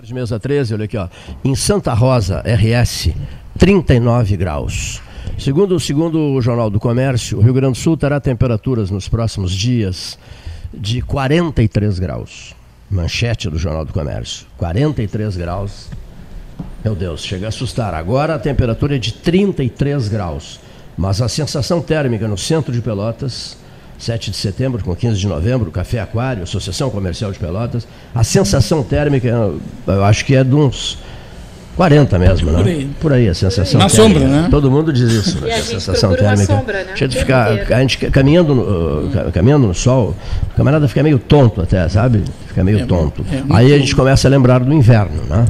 De mesa 13, olha aqui, ó. Em Santa Rosa, RS, 39 graus. Segundo, segundo o Jornal do Comércio, o Rio Grande do Sul terá temperaturas nos próximos dias de 43 graus. Manchete do Jornal do Comércio. 43 graus. Meu Deus, chega a assustar. Agora a temperatura é de 33 graus. Mas a sensação térmica no centro de Pelotas 7 de setembro com 15 de novembro, Café Aquário, Associação Comercial de Pelotas. A sensação térmica, eu acho que é de uns 40 mesmo, né? Por aí, Por aí a sensação Na térmica. sombra, né? Todo mundo diz isso, né? A a sensação térmica. sombra, né? Cheio de ficar, a gente caminhando, no, uh, ca- caminhando no sol, o camarada fica meio tonto até, sabe? Fica meio É, tonto. é, Aí a gente começa a lembrar do inverno, né?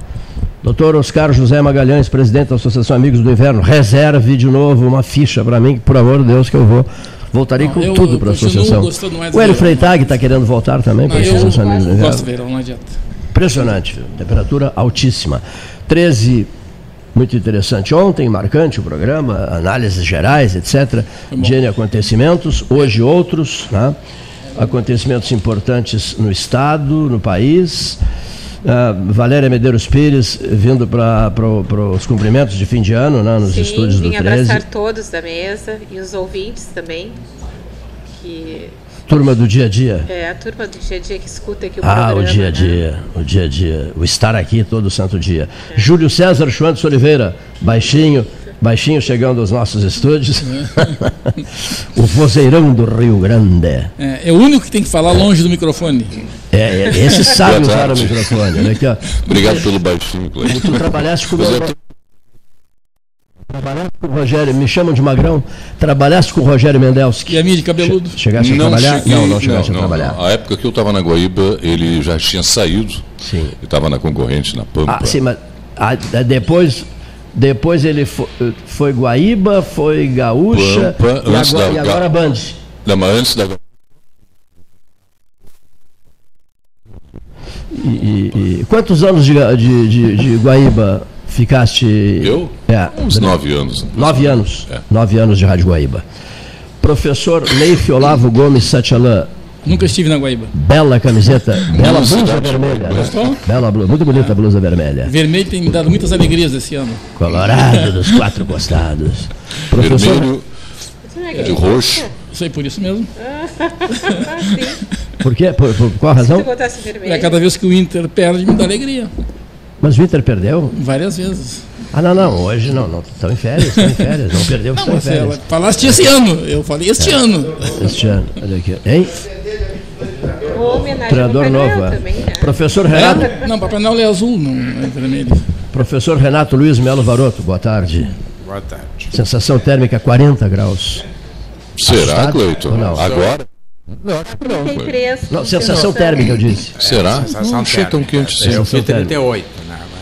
Doutor Oscar José Magalhães, presidente da Associação Amigos do Inverno, reserve de novo uma ficha para mim, que, por amor de Deus, que eu vou. Voltarei Não, com eu tudo para a associação. gostando O Hélio. Freitag está querendo voltar também para a eu Associação do Inverno. gosto de verão, não adianta. Impressionante, temperatura altíssima. 13, muito interessante. Ontem, marcante o programa, análises gerais, etc. De N acontecimentos, hoje outros, né? acontecimentos importantes no Estado, no país. Ah, Valéria Medeiros Pires vindo para os cumprimentos de fim de ano né, nos Sim, estúdios do vim 13. abraçar todos da mesa e os ouvintes também, que Turma do dia a dia. é a turma do dia a dia que escuta aqui o Ah, programa. o dia a né? dia, o dia a dia, o estar aqui todo santo dia. Júlio César Schwantes Oliveira, baixinho, baixinho chegando aos nossos estúdios. o vozeirão do Rio Grande. É, é o único que tem que falar longe do microfone. É, é, esse sabe usar o microfone. Olha aqui, ó. Obrigado pelo baixinho, Cleiton. Tu trabalhaste com o meu... tô- Trabalhaste com o Rogério, me chamam de Magrão. Trabalhaste com o Rogério Mendelski. E a minha de cabeludo. Chegaste a trabalhar? cheguei- não, não chegaste não, a trabalhar. não. A época que eu estava na Guaíba, ele já tinha saído. Sim. Ele estava na concorrente, na Pampa. Ah, sim, mas ah, depois, depois ele foi, foi Guaíba, foi Gaúcha Pampa, e, agora, da- e agora Band. Não, mas antes da... E, e- e quantos anos de, de, de, de Guaíba ficaste? Eu? É, Uns nove anos. nove anos. É. Nove anos de Rádio Guaíba. Professor Leif Olavo Gomes Satchalan, Nunca estive na Guaíba. bela camiseta, bela blusa vermelha. né? Gostou? Bela blusa, muito bonita a blusa vermelha. Vermelho tem me dado muitas alegrias esse ano. Colorado dos quatro costados. Professor, Vermelho de roxo. Isso aí por isso mesmo. por quê? Por, por qual razão? Se tu botasse vermelho. É cada vez que o Inter perde, me dá alegria. Mas o Inter perdeu? Várias vezes. Ah, não, não, hoje não, não. Estão em férias, estão em férias. Não perdeu, Não, estão em ela férias. falaste esse ano. Eu falei este ano. Este ano, olha aqui. Hein? Treinador é. também, né? Professor Renato, É? Não, Papai Noel é azul, não é vermelho. professor Renato Luiz Melo Varoto, boa tarde. Boa tarde. Sensação térmica 40 graus. Será? Cleiton? Não? Agora? 33. Não, sensação térmica, eu disse. Será? Sensação Não achei tão quente assim. Eu fui térmica. 38,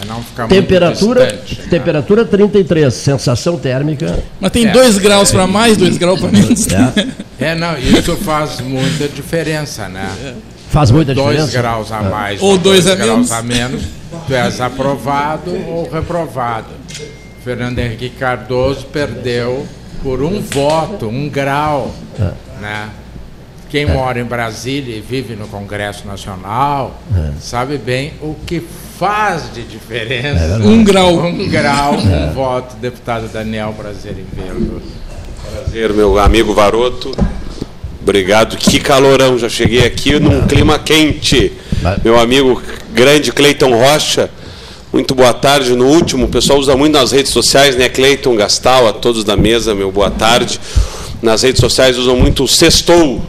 né? Não ficar muito Temperatura, distante, né? temperatura 33, sensação térmica. Mas tem É. dois graus para mais, dois graus para menos. É, É, não, isso faz muita diferença, né? faz muita Dois diferença. graus a mais Ou dois a graus menos. a menos, tu és aprovado ou reprovado. Fernando Henrique Cardoso perdeu por um voto, um grau, né? Quem mora em Brasília e vive no Congresso Nacional sabe bem o que faz de diferença. Um grau. Um grau, um voto, deputado Daniel Prazer em vê-lo. Prazer, meu amigo Varoto. Obrigado. Que calorão. Já cheguei aqui num clima quente. Vai. Meu amigo grande Cleiton Rocha. Muito boa tarde. No último, o pessoal usa muito nas redes sociais, né? Cleiton Gastal, a todos da mesa, meu boa tarde. Nas redes sociais usam muito o sextou.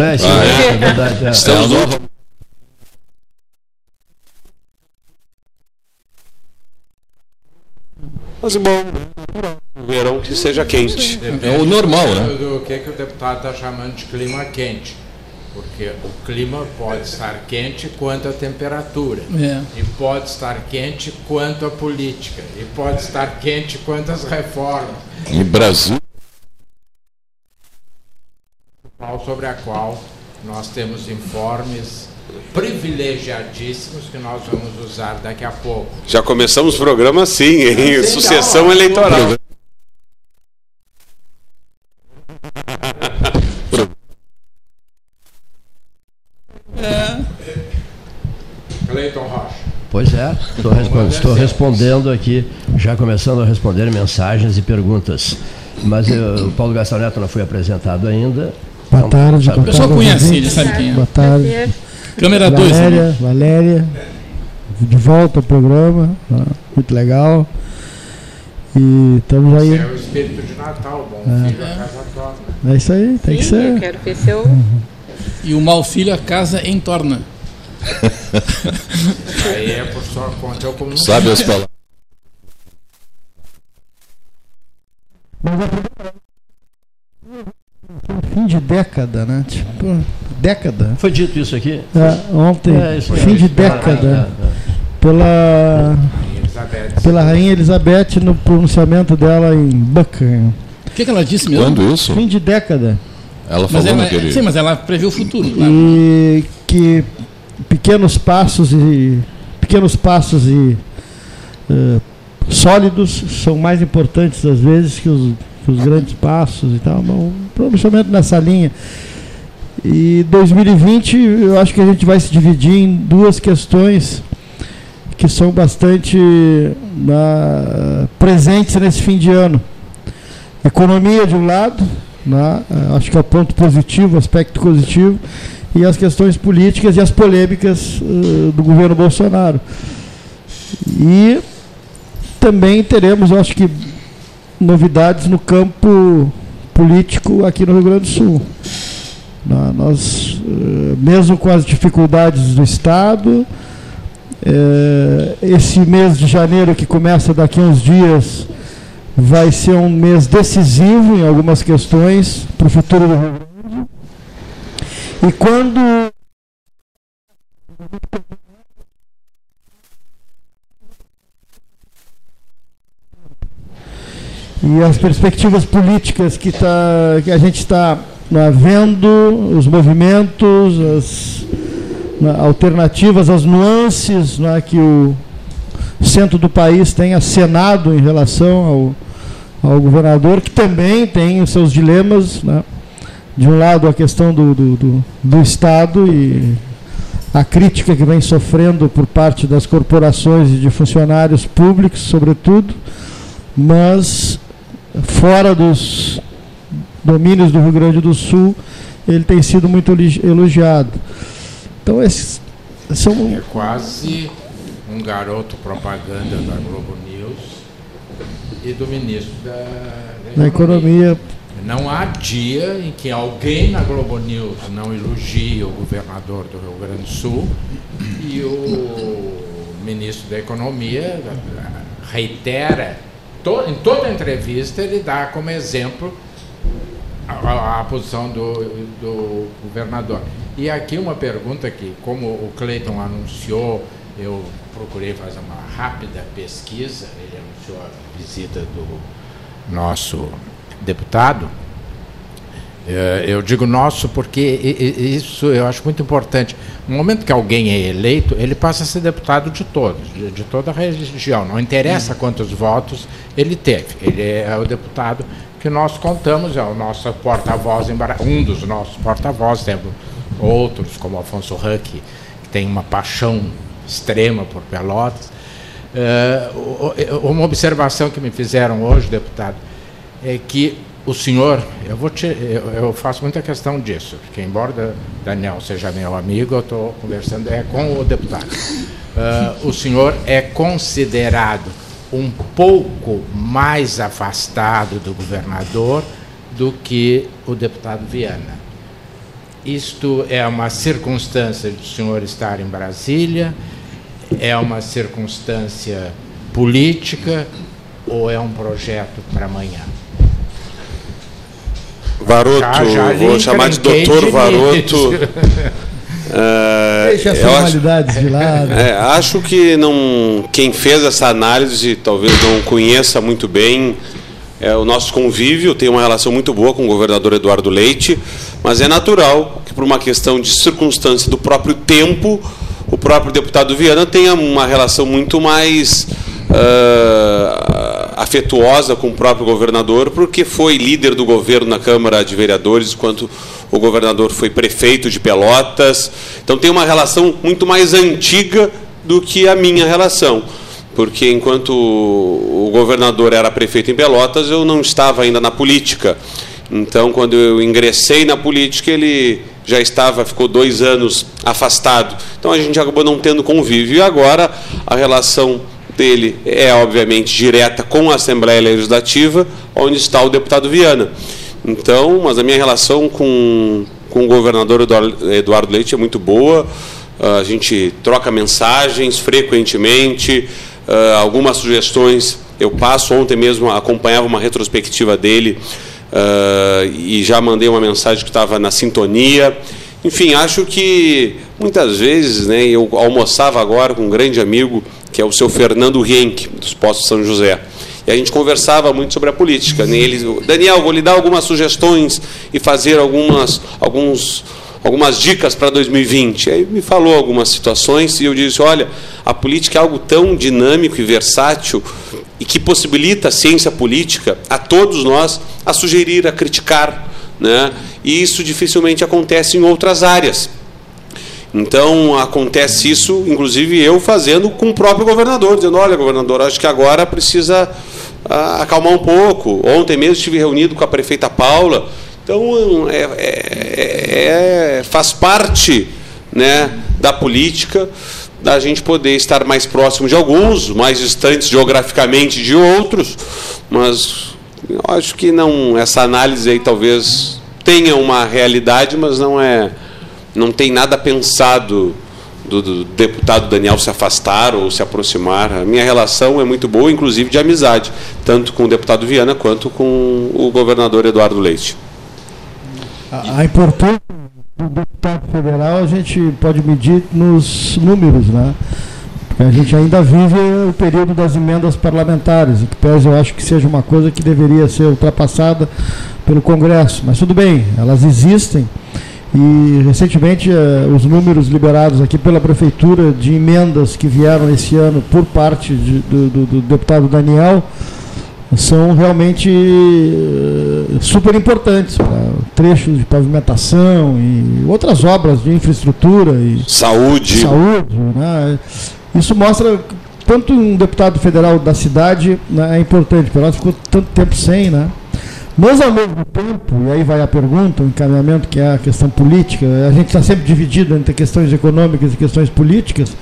É, sim, é, verdade. é. Estamos no último. Mas bom, o verão que seja quente. É o normal, né? Do que, que o deputado está chamando de clima quente. Porque o clima pode estar quente quanto a temperatura. É. E pode estar quente quanto a política. E pode estar quente quanto as reformas. Em Brasil. Sobre a qual nós temos informes privilegiadíssimos que nós vamos usar daqui a pouco. Já começamos o programa assim, hein? Sucessão eleitoral. Cleiton Rocha. Pois é, estou, respondendo, estou respondendo aqui, já começando a responder mensagens e perguntas. Mas eu, o Paulo Gastão Neto não foi apresentado ainda. Boa tarde, Sabe- O boa pessoal conhece ele, sabe quem é. Boa tarde. Câmera 2. Valéria, Valéria, de volta ao programa, né? muito legal. E estamos Esse aí. é o espírito de Natal, bom filho, a casa torna. É isso aí, tem que Sim, eu ser. quero ver seu. E o mal filho a casa entorna. Aí é por sua conta, eu como Sabe as palavras? Fim de década, né? Tipo, década. Foi dito isso aqui? É, ontem, É, isso fim de década. Pela, Elizabeth. pela Rainha Elizabeth no pronunciamento dela em Buckingham. O que, que ela disse mesmo? Quando isso? Fim de década. Ela Mas falou ela, naquele. sim, mas ela previu o futuro. claro. e que pequenos passos e pequenos passos e eh, sólidos são mais importantes às vezes que os, os grandes passos e tal. Bom, pronunciamento nessa linha. E 2020 eu acho que a gente vai se dividir em duas questões que são bastante na- presentes nesse fim de ano. Economia de um lado, né, eh, acho que é o ponto positivo, aspecto positivo, e as questões políticas e as polêmicas eh, do governo Bolsonaro. E também teremos, acho que, novidades no campo político aqui no Rio Grande do Sul. Nós, eh, mesmo com as dificuldades do Estado, eh, esse mês de janeiro que começa daqui a uns dias vai ser um mês decisivo em algumas questões para o futuro do Rio Grande. E quando e as perspectivas políticas que, tá, que a gente está né, vendo, os movimentos, as né, alternativas, as nuances né, que o centro do país tem acenado em relação ao, ao governador, que também tem os seus dilemas. Né? De um lado, a questão do, do, do, do Estado e a crítica que vem sofrendo por parte das corporações e de funcionários públicos, sobretudo, mas fora dos domínios do Rio Grande do Sul, ele tem sido muito elogi- elogiado. Então, esses são É quase um garoto propaganda da Globo News e do ministro da, na economia. Não há dia em que alguém na Globo News não elogie o governador do Rio Grande do Sul e o ministro da Economia reitera, to- em toda entrevista ele dá como exemplo a, a- posição do, do governador. E aqui uma pergunta que, como o Cleiton anunciou, eu procurei fazer uma rápida pesquisa, ele anunciou a visita do nosso deputado. Eh, Eu digo nosso porque isso eu acho muito importante. No momento que alguém é eleito, ele passa a ser deputado de todos, de, toda a religião. Não interessa quantos votos ele teve. Ele é o deputado que nós contamos, é o nosso porta-voz, um dos nossos porta-vozes, temos outros, como Afonso Huck, que tem uma paixão extrema por Pelotas. O- uma observação que me fizeram hoje, deputado, é que o senhor, eu, vou te, eu, eu faço muita questão disso, porque embora da- Daniel seja meu amigo, eu estou conversando é com o deputado. Ah, o senhor é considerado um pouco mais afastado do governador do que o deputado Viana. Isto é uma circunstância de o senhor estar em Brasília, é uma circunstância política ou é um projeto para amanhã? Varoto, Já- já vou chamar de doutor Varoto. É, Deixa as eu acho- formalidades de lado. É, acho que não, quem fez essa análise talvez não conheça muito bem é, o nosso convívio. Tem uma relação muito boa com o governador Eduardo Leite, mas é natural que, por uma questão de circunstância do próprio tempo, o próprio deputado Viana tenha uma relação muito mais ah, afetuosa com o próprio governador, porque foi líder do governo na Câmara de Vereadores, enquanto o governador foi prefeito de Pelotas. Então tem uma relação muito mais antiga do que a minha relação. Porque enquanto o governador era prefeito em Pelotas, eu não estava ainda na política. Então, quando eu ingressei na política, ele já estava, ficou dois anos afastado. Então a gente acabou não tendo convívio. E agora a relação dele é, obviamente, direta com a Assembleia Legislativa, onde está o deputado Viana. Então, mas a minha relação com, com o governador Eduardo Leite é muito boa. A gente troca mensagens frequentemente, ah, algumas sugestões eu passo. Ontem mesmo acompanhava uma retrospectiva dele uh, e já mandei uma mensagem que estava na sintonia. Enfim, acho que muitas vezes, né, eu almoçava agora com um grande amigo, que é o seu Fernando Henke, dos Postos São José. E a gente conversava muito sobre a política. Né? Ele, Daniel, vou lhe dar algumas sugestões e fazer algumas, alguns, algumas dicas para 2020. Aí me falou algumas situações e eu disse: olha, a política é algo tão dinâmico e versátil e que possibilita a ciência política a todos nós a sugerir, a criticar. Né? E isso dificilmente acontece em outras áreas. Então acontece isso, inclusive eu fazendo com o próprio governador, dizendo, olha, governador, acho que agora precisa ah, acalmar um pouco. Ontem mesmo estive reunido com a prefeita Paula. Então é, é, é, faz parte né, da política da gente poder estar mais próximo de alguns, mais distantes geograficamente de outros, mas eu acho que não essa análise aí talvez tenha uma realidade, mas não é não tem nada pensado do, do, deputado Daniel se afastar ou se aproximar. A minha relação é muito boa, inclusive de amizade, tanto com o deputado Viana quanto com o governador Eduardo Leite. A, a importância do deputado federal a gente pode medir nos números, né? Porque a gente ainda vive o período das emendas parlamentares, que pese eu acho que seja uma coisa que deveria ser ultrapassada pelo Congresso. Mas tudo bem, elas existem. E recentemente eh, os números liberados aqui pela Prefeitura de emendas que vieram esse ano por parte de, do, do, do deputado Daniel são realmente uh, super importantes para trechos de pavimentação e outras obras de infraestrutura e saúde. saúde né? Isso mostra quanto um deputado federal da cidade né, é importante, porque nós ficou tanto tempo sem, né? Mas ao mesmo tempo, e aí vai a pergunta, o encaminhamento que é a questão política, a gente está sempre dividido entre questões econômicas e questões políticas.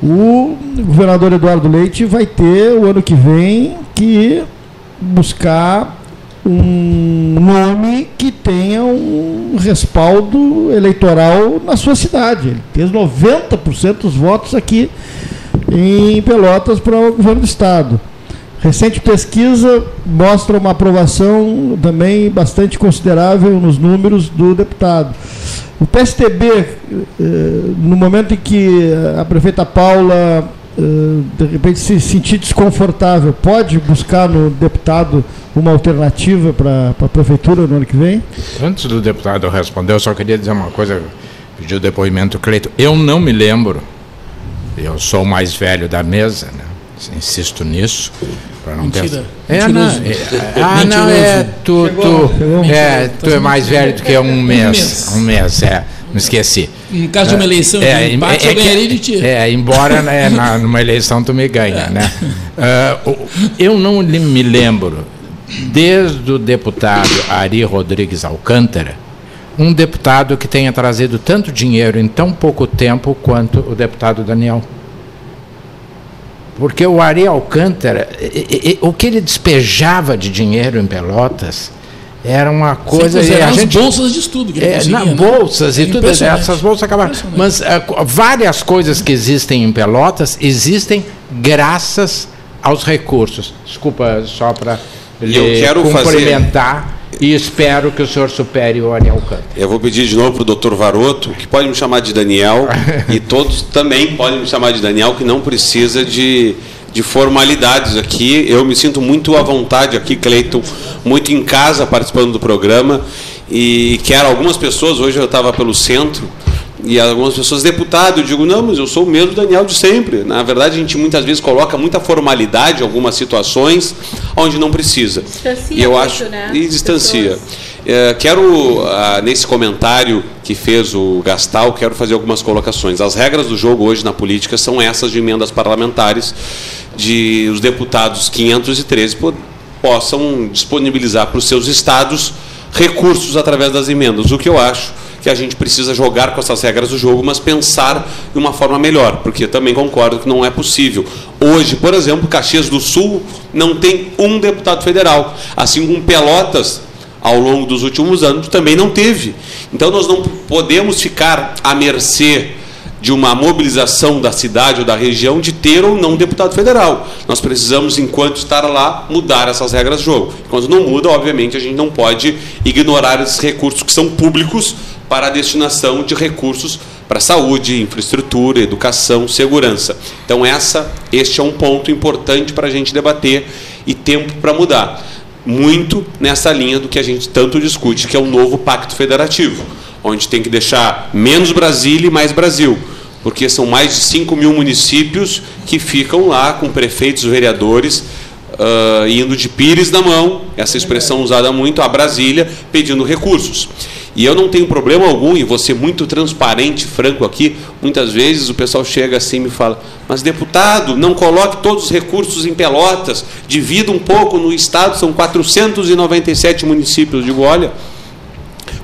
O governador Eduardo Leite vai ter o ano que vem que buscar um nome que tenha um respaldo eleitoral na sua cidade. Ele fez 90% dos votos aqui em Pelotas para o governo do estado. Recente pesquisa mostra uma aprovação também bastante considerável nos números do deputado. O PSTB, eh, no momento em que a prefeita Paula eh, de repente se sentir desconfortável, pode buscar no deputado uma alternativa para a prefeitura no ano que vem? Antes do deputado responder, eu só queria dizer uma coisa, pedir o depoimento Cleito. Eu não me lembro, eu sou o mais velho da mesa, né? Insisto nisso, para não Mentira. pensar. É, não, é, ah, não, é, tu, tu, é, tu é mais velho do que um mês. Um mês, é. Não esqueci. No caso de uma eleição é, de empate, é, eu ganharia de ti. É, embora né, na, numa eleição tu me ganha, né? Uh, eu não me lembro, desde o deputado Ari Rodrigues Alcântara, um deputado que tenha trazido tanto dinheiro em tão pouco tempo quanto o deputado Daniel. Porque o Ari Alcântara, o que ele despejava de dinheiro em Pelotas era uma coisa. Sim, a gente, bolsas de estudo que ele é, na, né? bolsas e tudo essas bolsas acabaram. Mas uh, várias coisas que existem em Pelotas existem graças aos recursos. Desculpa só para lhe cumprimentar. Fazer... E espero que o senhor supere o Ariel Alcântara. Eu vou pedir de novo para o doutor Varoto, que pode me chamar de Daniel, e todos também podem me chamar de Daniel, que não precisa de, de formalidades aqui. Eu me sinto muito à vontade aqui, Cleiton, muito em casa participando do programa. E quero algumas pessoas, hoje eu estava pelo centro, e algumas pessoas, deputado, eu digo, não, mas eu sou o mesmo Daniel de sempre. Na verdade, a gente muitas vezes coloca muita formalidade em algumas situações onde não precisa. Distancia e eu muito, acho né? E distancia. Eh, quero, ah, nesse comentário que fez o Gastal, quero fazer algumas colocações. As regras do jogo hoje na política são essas de emendas parlamentares, de os deputados 513 po- possam disponibilizar para os seus estados recursos através das emendas, o que eu acho que a gente precisa jogar com essas regras do jogo, mas pensar de uma forma melhor, porque também concordo que não é possível. Hoje, por exemplo, Caxias do Sul não tem um deputado federal, assim como Pelotas, ao longo dos últimos anos, também não teve. Então, nós não podemos ficar à mercê de uma mobilização da cidade ou da região de ter ou não deputado federal. Nós precisamos, enquanto estar lá, mudar essas regras do jogo. Quando não muda, obviamente, a gente não pode ignorar esses recursos que são públicos para a destinação de recursos para saúde, infraestrutura, educação, segurança. Então, essa, este é um ponto importante para a gente debater e tempo para mudar. Muito nessa linha do que a gente tanto discute, que é o novo pacto federativo, onde tem que deixar menos Brasília e mais Brasil porque são mais de 5 mil municípios que ficam lá com prefeitos, vereadores, ah, indo de pires na mão, essa expressão usada muito, a Brasília, pedindo recursos. E eu não tenho problema algum em você muito transparente, franco aqui. Muitas vezes o pessoal chega assim e me fala: Mas deputado, não coloque todos os recursos em Pelotas, divida um pouco no estado, são 497 municípios. Eu digo: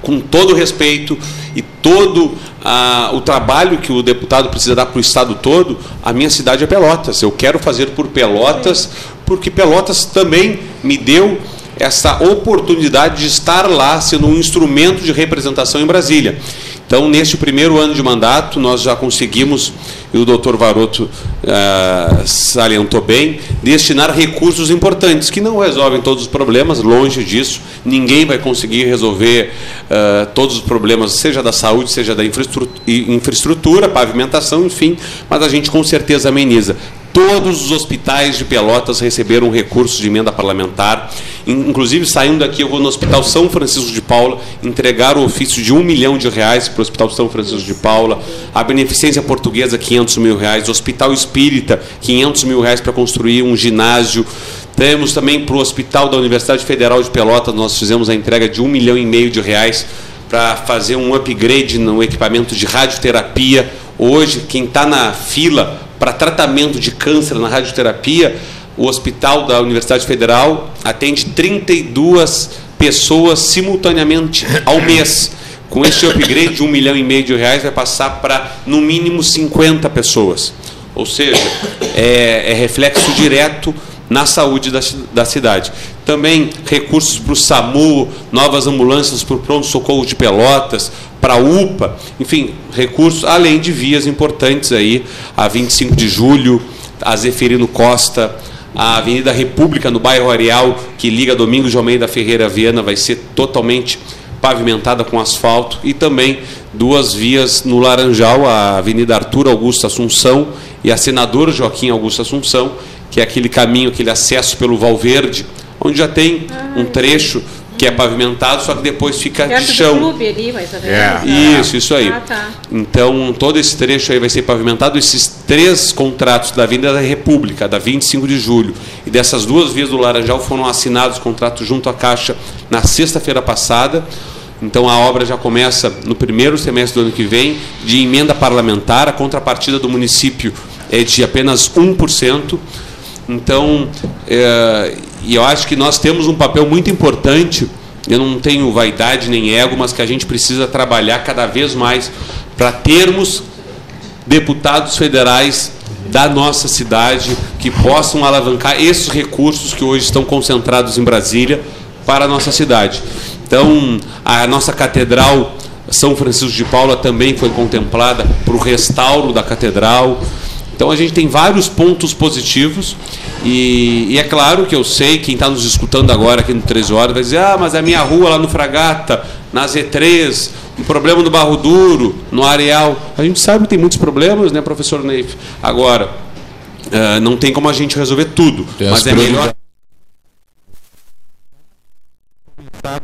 com todo o respeito e todo ah, o trabalho que o deputado precisa dar para o Estado todo, a minha cidade é Pelotas. Eu quero fazer por Pelotas, porque Pelotas também me deu essa oportunidade de estar lá sendo um instrumento de representação em Brasília. Então, neste primeiro ano de mandato, nós já conseguimos, e o doutor Varoto ah, salientou bem, destinar recursos importantes, que não resolvem todos os problemas, longe disso. Ninguém vai conseguir resolver ah, todos os problemas, seja da saúde, seja da infraestru- e- infraestrutura, pavimentação, enfim, mas a gente com certeza ameniza. Todos os hospitais de Pelotas receberam recursos de emenda parlamentar. In- Inclusive, saindo daqui, eu vou no Hospital São Francisco de Paula entregar o ofício de um milhão de reais para o Hospital São Francisco de Paula. A Beneficência Portuguesa, 500 mil reais. O Hospital Espírita, 500 mil reais para construir um ginásio. Temos também para o Hospital da Universidade Federal de Pelotas, nós fizemos a entrega de um milhão e meio de reais para fazer um upgrade no equipamento de radioterapia. Hoje, quem está na fila para tratamento de câncer na radioterapia, o Hospital da Universidade Federal atende 32 pessoas simultaneamente ao mês. Com este upgrade de um milhão e meio de reais, vai passar para, no mínimo, 50 pessoas. Ou seja, é, é reflexo direto na saúde da, da cidade. Também recursos para o SAMU, novas ambulâncias para o pronto-socorro de Pelotas, para a UPA, enfim, recursos, além de vias importantes aí, a 25 de julho, a Zeferino Costa, a Avenida República no bairro Areal, que liga Domingos de Almeida Ferreira a Viana, vai ser totalmente pavimentada com asfalto e também duas vias no Laranjal, a Avenida Arthur Augusto Assunção e a Senador Joaquim Augusto Assunção, que é aquele caminho, aquele acesso pelo Valverde, onde já tem um trecho que é pavimentado, só que depois fica de Perto do chão. clube ali, mais ou menos. É. Isso, isso aí. Ah, tá. Então, todo esse trecho aí vai ser pavimentado. Esses três contratos da Avenida da República, da 25 de julho, e dessas duas vias do Laranjal foram assinados contratos junto à Caixa na sexta-feira passada. Então, a obra já começa no primeiro semestre do ano que vem, de emenda parlamentar. A contrapartida do município é de apenas 1%. Então, é, e eu acho que nós temos um papel muito importante. Eu não tenho vaidade nem ego, mas que a gente precisa trabalhar cada vez mais para termos deputados federais da nossa cidade que possam alavancar esses recursos que hoje estão concentrados em Brasília para a nossa cidade. Então, a nossa catedral São Francisco de Paula também foi contemplada para o restauro da catedral. Então a gente tem vários pontos positivos e, e é claro que eu sei, quem está nos escutando agora aqui no 13 Horas vai dizer, ah, mas a minha rua lá no Fragata, na Z3, um problema no Barro Duro, no Areal. A gente sabe que tem muitos problemas, né, professor Neif? Agora, eh, não tem como a gente resolver tudo, Tem as mas é melhor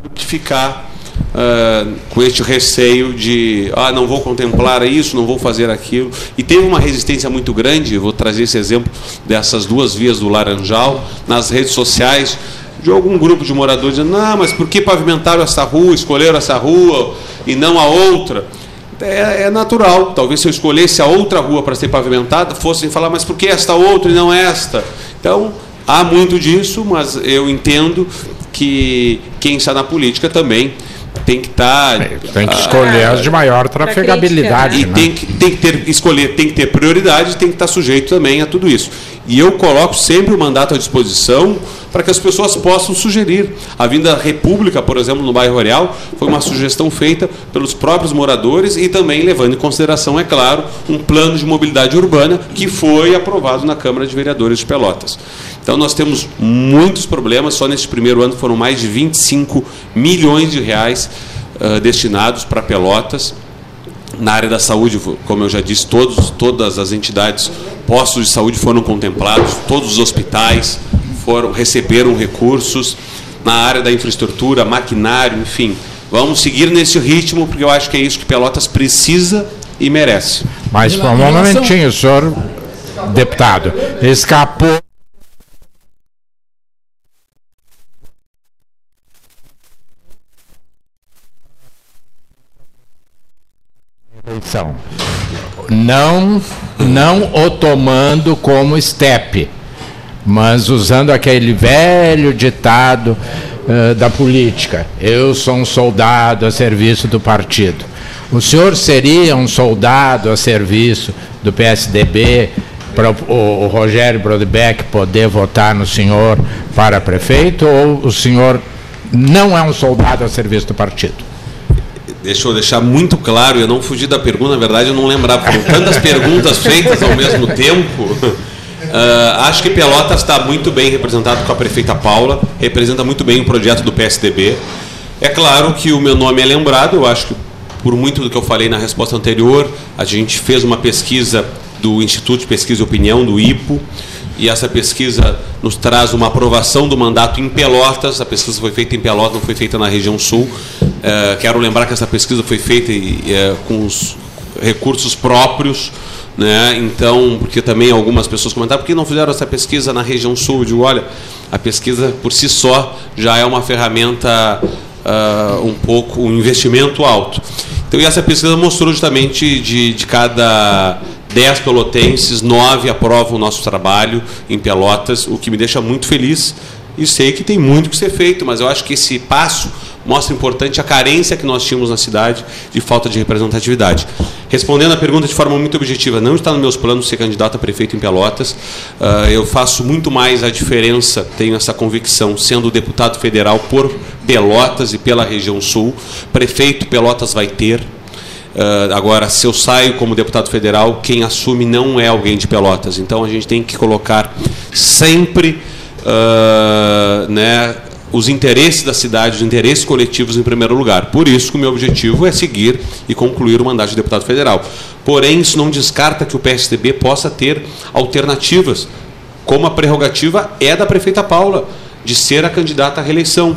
do que ficar ah, com este receio de ah, não vou contemplar isso, não vou fazer aquilo. E teve uma resistência muito grande, vou trazer esse exemplo dessas duas vias do Laranjal, nas redes sociais. de algum grupo de moradores dizendo, não, mas por que pavimentaram essa rua, escolheram essa rua e não a outra? É, é natural. Talvez se eu escolhesse a outra rua para ser pavimentada, fossem falar, mas por que esta outra e não esta? Então, há muito disso, mas eu entendo que quem está na política também tem que estar. É, tem que escolher as de maior trafegabilidade. E né? tem que, tem que ter escolher, tem que ter prioridade, tem que estar sujeito também a tudo isso. E eu coloco sempre o mandato à disposição para que as pessoas possam sugerir. A vinda República, por exemplo, no bairro Real, foi uma sugestão feita pelos próprios moradores e também levando em consideração, é claro, um plano de mobilidade urbana que foi aprovado na Câmara de Vereadores de Pelotas. Então nós temos muitos problemas, só neste primeiro ano foram mais de 25 milhões de reais uh, destinados para Pelotas. Na área da saúde, como eu já disse, todos, todas as entidades, postos de saúde foram contemplados, todos os hospitais foram receberam recursos. Na área da infraestrutura, maquinário, enfim. Vamos seguir nesse ritmo, porque eu acho que é isso que Pelotas precisa e merece. Mas, por um momentinho, senhor deputado, escapou. Eleição. Não, não o tomando como estepe, mas usando aquele velho ditado uh, da política: eu sou um soldado a serviço do partido. O senhor seria um soldado a serviço do PSDB para o, o Rogério Brodbeck poder votar no senhor para prefeito ou o senhor não é um soldado a serviço do partido? Deixa eu deixar muito claro, eu não fugi da pergunta, na verdade eu não lembrava, foram tantas perguntas feitas ao mesmo tempo. Uh, acho que Pelotas está muito bem representado com a prefeita Paula, representa muito bem o projeto do PSDB. É claro que o meu nome é lembrado, eu acho que por muito do que eu falei na resposta anterior, a gente fez uma pesquisa do Instituto de Pesquisa e Opinião, do IPO, e essa pesquisa nos traz uma aprovação do mandato em Pelotas. A pesquisa foi feita em Pelotas, não foi feita na região sul. É, quero lembrar que essa pesquisa foi feita é, com os recursos próprios. Né? Então, porque também algumas pessoas comentaram, por que não fizeram essa pesquisa na região sul? Eu digo, olha, a pesquisa por si só já é uma ferramenta uh, um pouco, um investimento alto. Então, e essa pesquisa mostrou justamente de, de cada 10 pelotenses, 9 aprovam o nosso trabalho em Pelotas, o que me deixa muito feliz. E sei que tem muito que ser feito, mas eu acho que esse passo mostra importante a carência que nós tínhamos na cidade de falta de representatividade. Respondendo a pergunta de forma muito objetiva, não está nos meus planos ser candidato a prefeito em Pelotas. Uh, eu faço muito mais a diferença, tenho essa convicção, sendo deputado federal por Pelotas e pela região sul. Prefeito Pelotas vai ter, Uh, agora, se eu saio como deputado federal, quem assume não é alguém de Pelotas. Então a gente tem que colocar sempre uh, né, os interesses da cidade, os interesses coletivos em primeiro lugar. Por isso que o meu objetivo é seguir e concluir o mandato de deputado federal. Porém, isso não descarta que o PSDB possa ter alternativas, como a prerrogativa é da prefeita Paula, de ser a candidata à reeleição.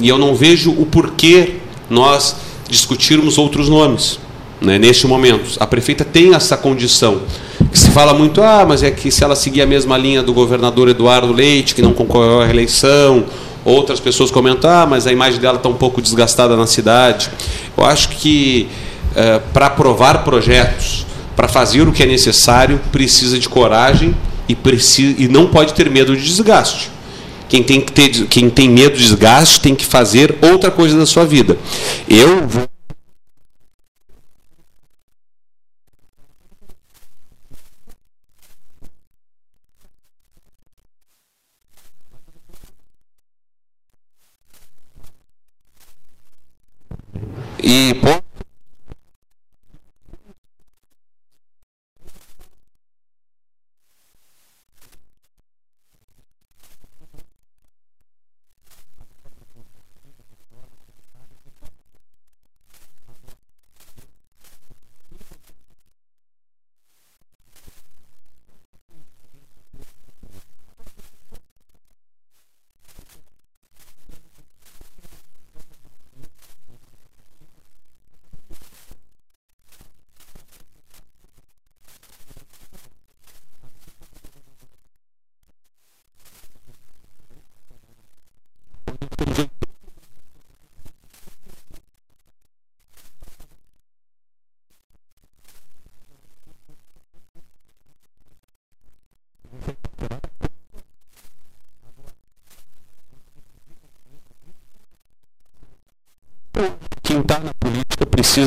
E eu não vejo o porquê nós discutirmos outros nomes né, neste momento. A prefeita tem essa condição. Que se fala muito, ah, mas é que se ela seguir a mesma linha do governador Eduardo Leite, que não concorreu à reeleição, outras pessoas comentam, ah, mas a imagem dela está um pouco desgastada na cidade. Eu acho que é, para aprovar projetos, para fazer o que é necessário, precisa de coragem e, precisa, e não pode ter medo de desgaste. Quem tem, que ter, quem tem medo de desgaste tem que fazer outra coisa da sua vida. Eu vou E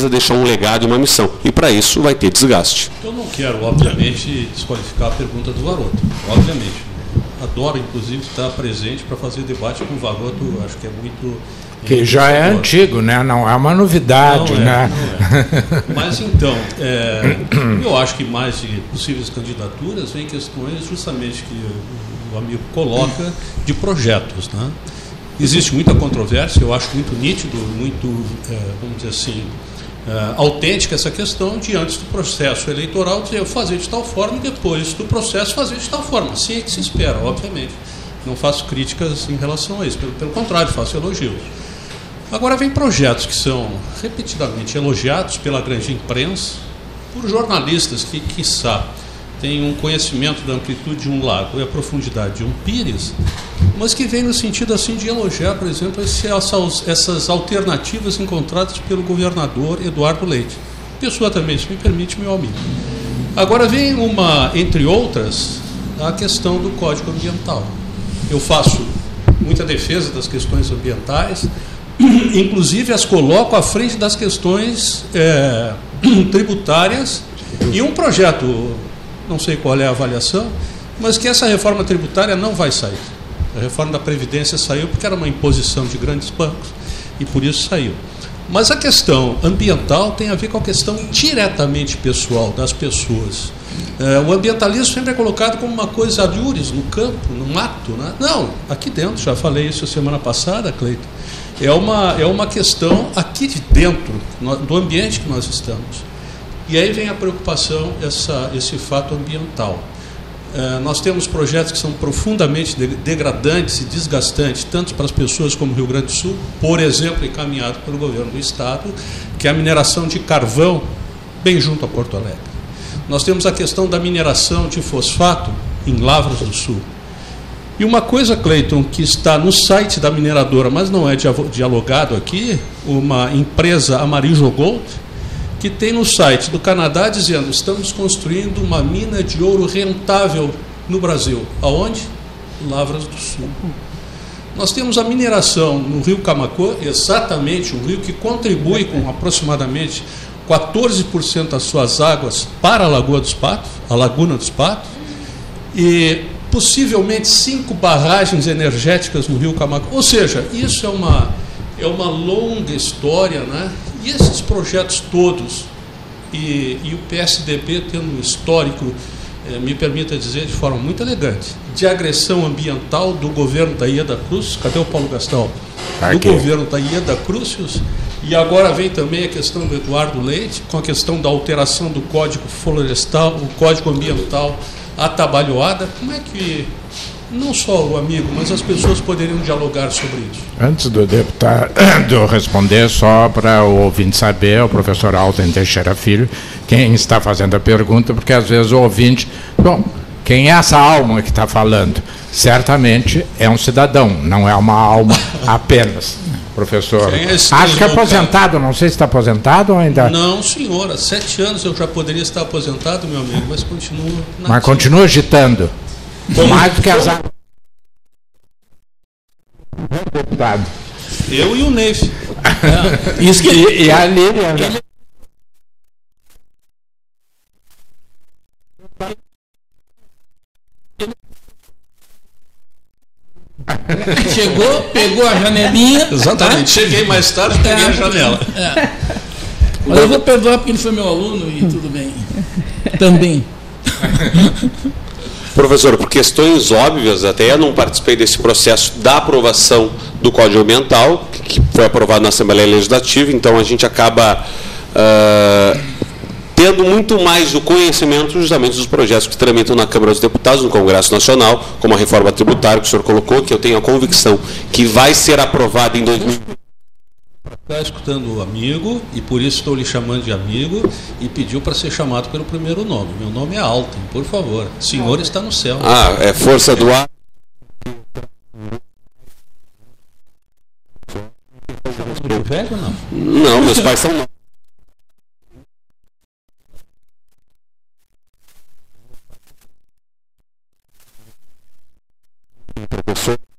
precisa deixar um legado e uma missão. E para isso vai ter desgaste. Eu não quero, obviamente, desqualificar a pergunta do Varoto. Obviamente. Adoro, inclusive, estar presente para fazer debate com o Varoto. Acho que é muito. Que já é antigo, né? Não é uma novidade, Não é, né? não é. Mas então, é, eu acho que mais de possíveis candidaturas vem questões justamente que o, o amigo coloca de projetos. Né? Existe muita controvérsia, eu acho muito nítido, muito, é, vamos dizer assim, é, autêntica essa questão de antes do processo eleitoral dizer eu fazer de tal forma e depois do processo fazer de tal forma. Assim é que se espera, obviamente. Não faço críticas em relação a isso, pelo, pelo contrário, faço elogios. Agora vem projetos que são repetidamente elogiados pela grande imprensa, por jornalistas que, quiçá, têm um conhecimento da amplitude de um lago e a profundidade de um pires, mas que vem no sentido assim de elogiar, por exemplo, esse, essas, essas alternativas encontradas pelo governador Eduardo Leite. Pessoa também, se me permite, meu amigo. Agora vem uma, entre outras, a questão do Código Ambiental. Eu faço muita defesa das questões ambientais, inclusive as coloco à frente das questões é, tributárias e um projeto, não sei qual é a avaliação, mas que essa reforma tributária não vai sair. A reforma da Previdência saiu porque era uma imposição de grandes bancos e por isso saiu. Mas a questão ambiental tem a ver com a questão diretamente pessoal das pessoas. É, o ambientalismo sempre é colocado como uma coisa alhures, no campo, no mato. Né? Não, aqui dentro, já falei isso semana passada, Cleiton. É uma, é uma questão aqui de dentro, no, do ambiente que nós estamos. E aí vem a preocupação, essa, esse fato ambiental. É, nós temos projetos que são profundamente de, degradantes e desgastantes, tanto para as pessoas como o Rio Grande do Sul, por exemplo, encaminhado pelo governo do Estado, que é a mineração de carvão bem junto a Porto Alegre. Nós temos a questão da mineração de fosfato em Lavras do Sul. E uma coisa, Cleiton, que está no site da mineradora, mas não é dialogado aqui, uma empresa Amarillo Gold, que tem no site do Canadá dizendo: estamos construindo uma mina de ouro rentável no Brasil. Aonde? Lavras do Sul. Nós temos a mineração no rio Camacô, exatamente um rio que contribui com aproximadamente 14% das suas águas para a Lagoa dos Patos, a Laguna dos Patos, e possivelmente cinco barragens energéticas no rio Camacô. Ou seja, isso é uma, é uma longa história, né? E esses projetos todos, e, e o PSDB tendo um histórico, eh, me permita dizer de forma muito elegante, de agressão ambiental do governo da Ieda Cruz, cadê o Paulo Gastão? Do governo da Ieda Crucius, e agora vem também a questão do Eduardo Leite, com a questão da alteração do Código Florestal, o Código Ambiental atabalhoada. Como é que não só o amigo, mas as pessoas poderiam dialogar sobre isso? Antes do deputado de eu responder, só para o ouvinte saber, o professor Alten Teixeira Filho, quem está fazendo a pergunta, porque às vezes o ouvinte. Bom, quem é essa alma que está falando? Certamente é um cidadão, não é uma alma apenas. Professor, é acho que é aposentado, não sei se está aposentado ou ainda. Não, senhor, há sete anos eu já poderia estar aposentado, meu amigo, mas continuo na Mas continua agitando. Mais do que as águas. Deputado. Eu e o Neif. Isso que E, e a Lívia. né? chegou, pegou a janelinha. Exatamente. Cheguei mais tarde, peguei a janela. Mas eu vou perdoar porque ele foi meu aluno e tudo bem. Também. Professor, por questões óbvias, até eu não participei desse processo da aprovação do Código Ambiental, que foi aprovado na Assembleia Legislativa, então a gente acaba ah, tendo muito mais o conhecimento justamente dos projetos que tramitam na Câmara dos Deputados, no Congresso Nacional, como a reforma tributária que o senhor colocou, que eu tenho a convicção que vai ser aprovada em 2020. Está escutando o amigo, e por isso estou lhe chamando de amigo, e pediu para ser chamado pelo primeiro nome. Meu nome é Alten, por favor. O senhor está no céu. Ah, é força do ar. velho ou não? Não, meus pais são. Professor.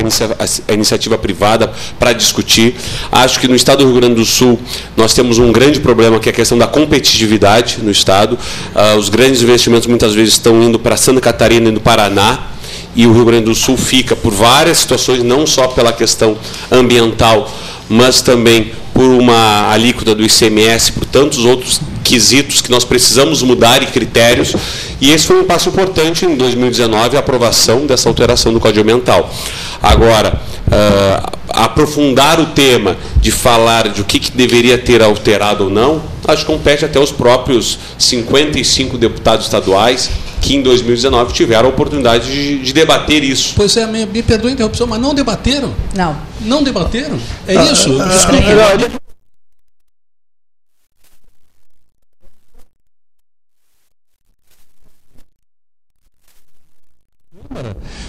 Inicia- a iniciativa privada para discutir. Acho que no estado do Rio Grande do Sul nós temos um grande problema que é a questão da competitividade no estado. Ah, os grandes investimentos muitas vezes estão indo para Santa Catarina e no Paraná e o Rio Grande do Sul fica por várias situações, não só pela questão ambiental, mas também por uma alíquota do ICMS, por tantos outros quesitos que nós precisamos mudar e critérios. E esse foi um passo importante em 2019, a aprovação dessa alteração do Código Ambiental. Agora, ah, aprofundar o tema de falar de o que, que deveria ter alterado ou não, acho que compete até os próprios 55 deputados estaduais que em 2019 tiveram a oportunidade de, de debater isso. Pois é, me, me perdoe a interrupção, mas não debateram. Não. Não debateram. É isso. Ah,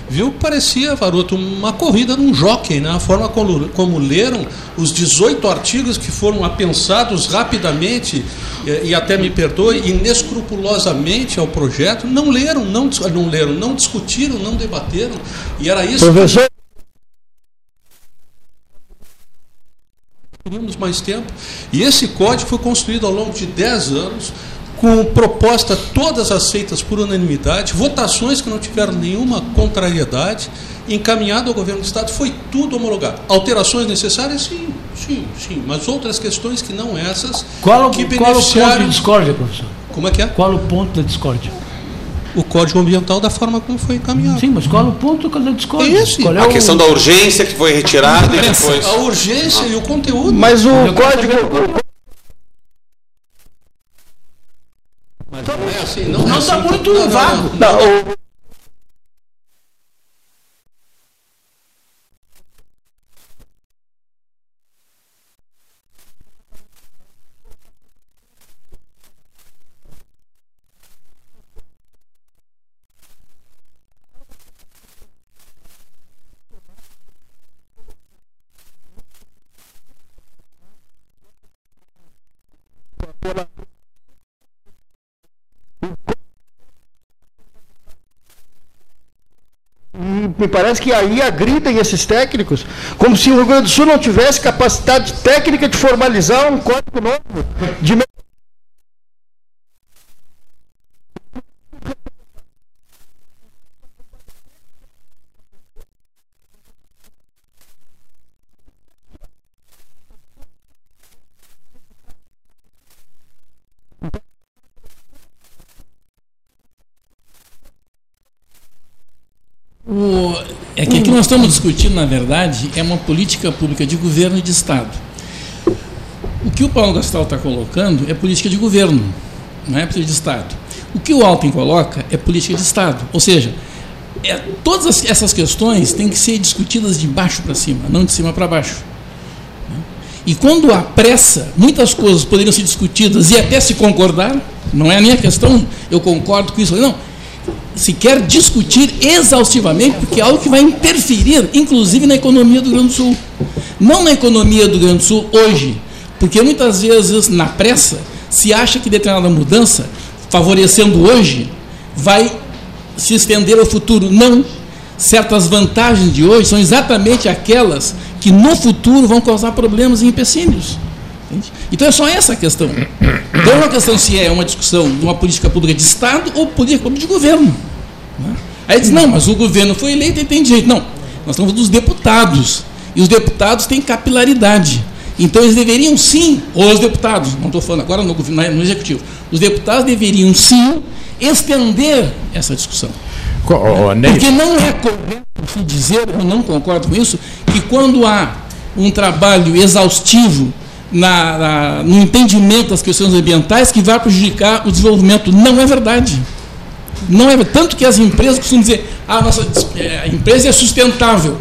Viu? Parecia, Varoto, uma corrida num jockey, né? A forma como, como leram os 18 artigos que foram apensados rapidamente, eh, e até me perdoe, inescrupulosamente ao projeto, não leram, não, não leram, não discutiram, não debateram. E era isso que Professor, teríamos mais tempo. E esse código foi construído ao longo de 10 anos, com proposta todas aceitas por unanimidade, votações que não tiveram nenhuma contrariedade, encaminhado ao governo do Estado, foi tudo homologado. Alterações necessárias? Sim, sim, sim, mas outras questões que não essas, Qual, o- que qual o ponto beneficiaram... de discórdia, professor? Como é que é? Qual o ponto da discórdia? O Código Ambiental da forma como foi encaminhado. Sim, mas qual o ponto da discórdia? Esse. Qual é A o- questão da urgência que foi retirada e depois. A urgência e o conteúdo. mas o código. não é assim, é Não está assim. muito vago. não. Me parece que aí agridem esses técnicos, como se o Rio Grande do Sul não tivesse capacidade técnica de formalizar um código novo. De... me- O- é que aqui nós estamos discutindo, na verdade, é uma política pública de governo e de Estado. O que o Paulo Gastal está colocando é política de governo, não é política de Estado. O que o Alpen coloca é política de Estado. Ou seja, é, todas as- essas questões têm que ser discutidas de baixo para cima, não de cima para baixo. né? E quando há pressa, muitas coisas poderiam ser discutidas e até se concordar, não é a minha questão, eu concordo com isso, não se quer discutir exaustivamente, porque é algo que vai interferir, inclusive, na economia do Rio Grande do Sul. Não na economia do Rio Grande do Sul hoje, porque muitas vezes, na pressa, se acha que determinada mudança, favorecendo hoje, vai se estender ao futuro. Não. Certas vantagens de hoje são exatamente aquelas que no futuro vão causar problemas e empecilhos. Entende? Então é só essa a questão. Não é uma questão se é uma discussão de uma política pública de Estado ou política pública de governo. né? Aí diz, não, mas o governo foi eleito e tem direito. Não, nós estamos dos deputados. E os deputados têm capilaridade. Então eles deveriam sim, os deputados, não estou falando agora no, governo- no executivo, os deputados deveriam sim estender essa discussão. Ô, Ney, Porque não é correto se dizer, eu não concordo com isso, que quando há um trabalho exaustivo na, na- no entendimento das questões ambientais que vai prejudicar o desenvolvimento. Não é verdade. Não é tanto que as empresas costumam dizer, ah, nossa eh, a empresa é sustentável.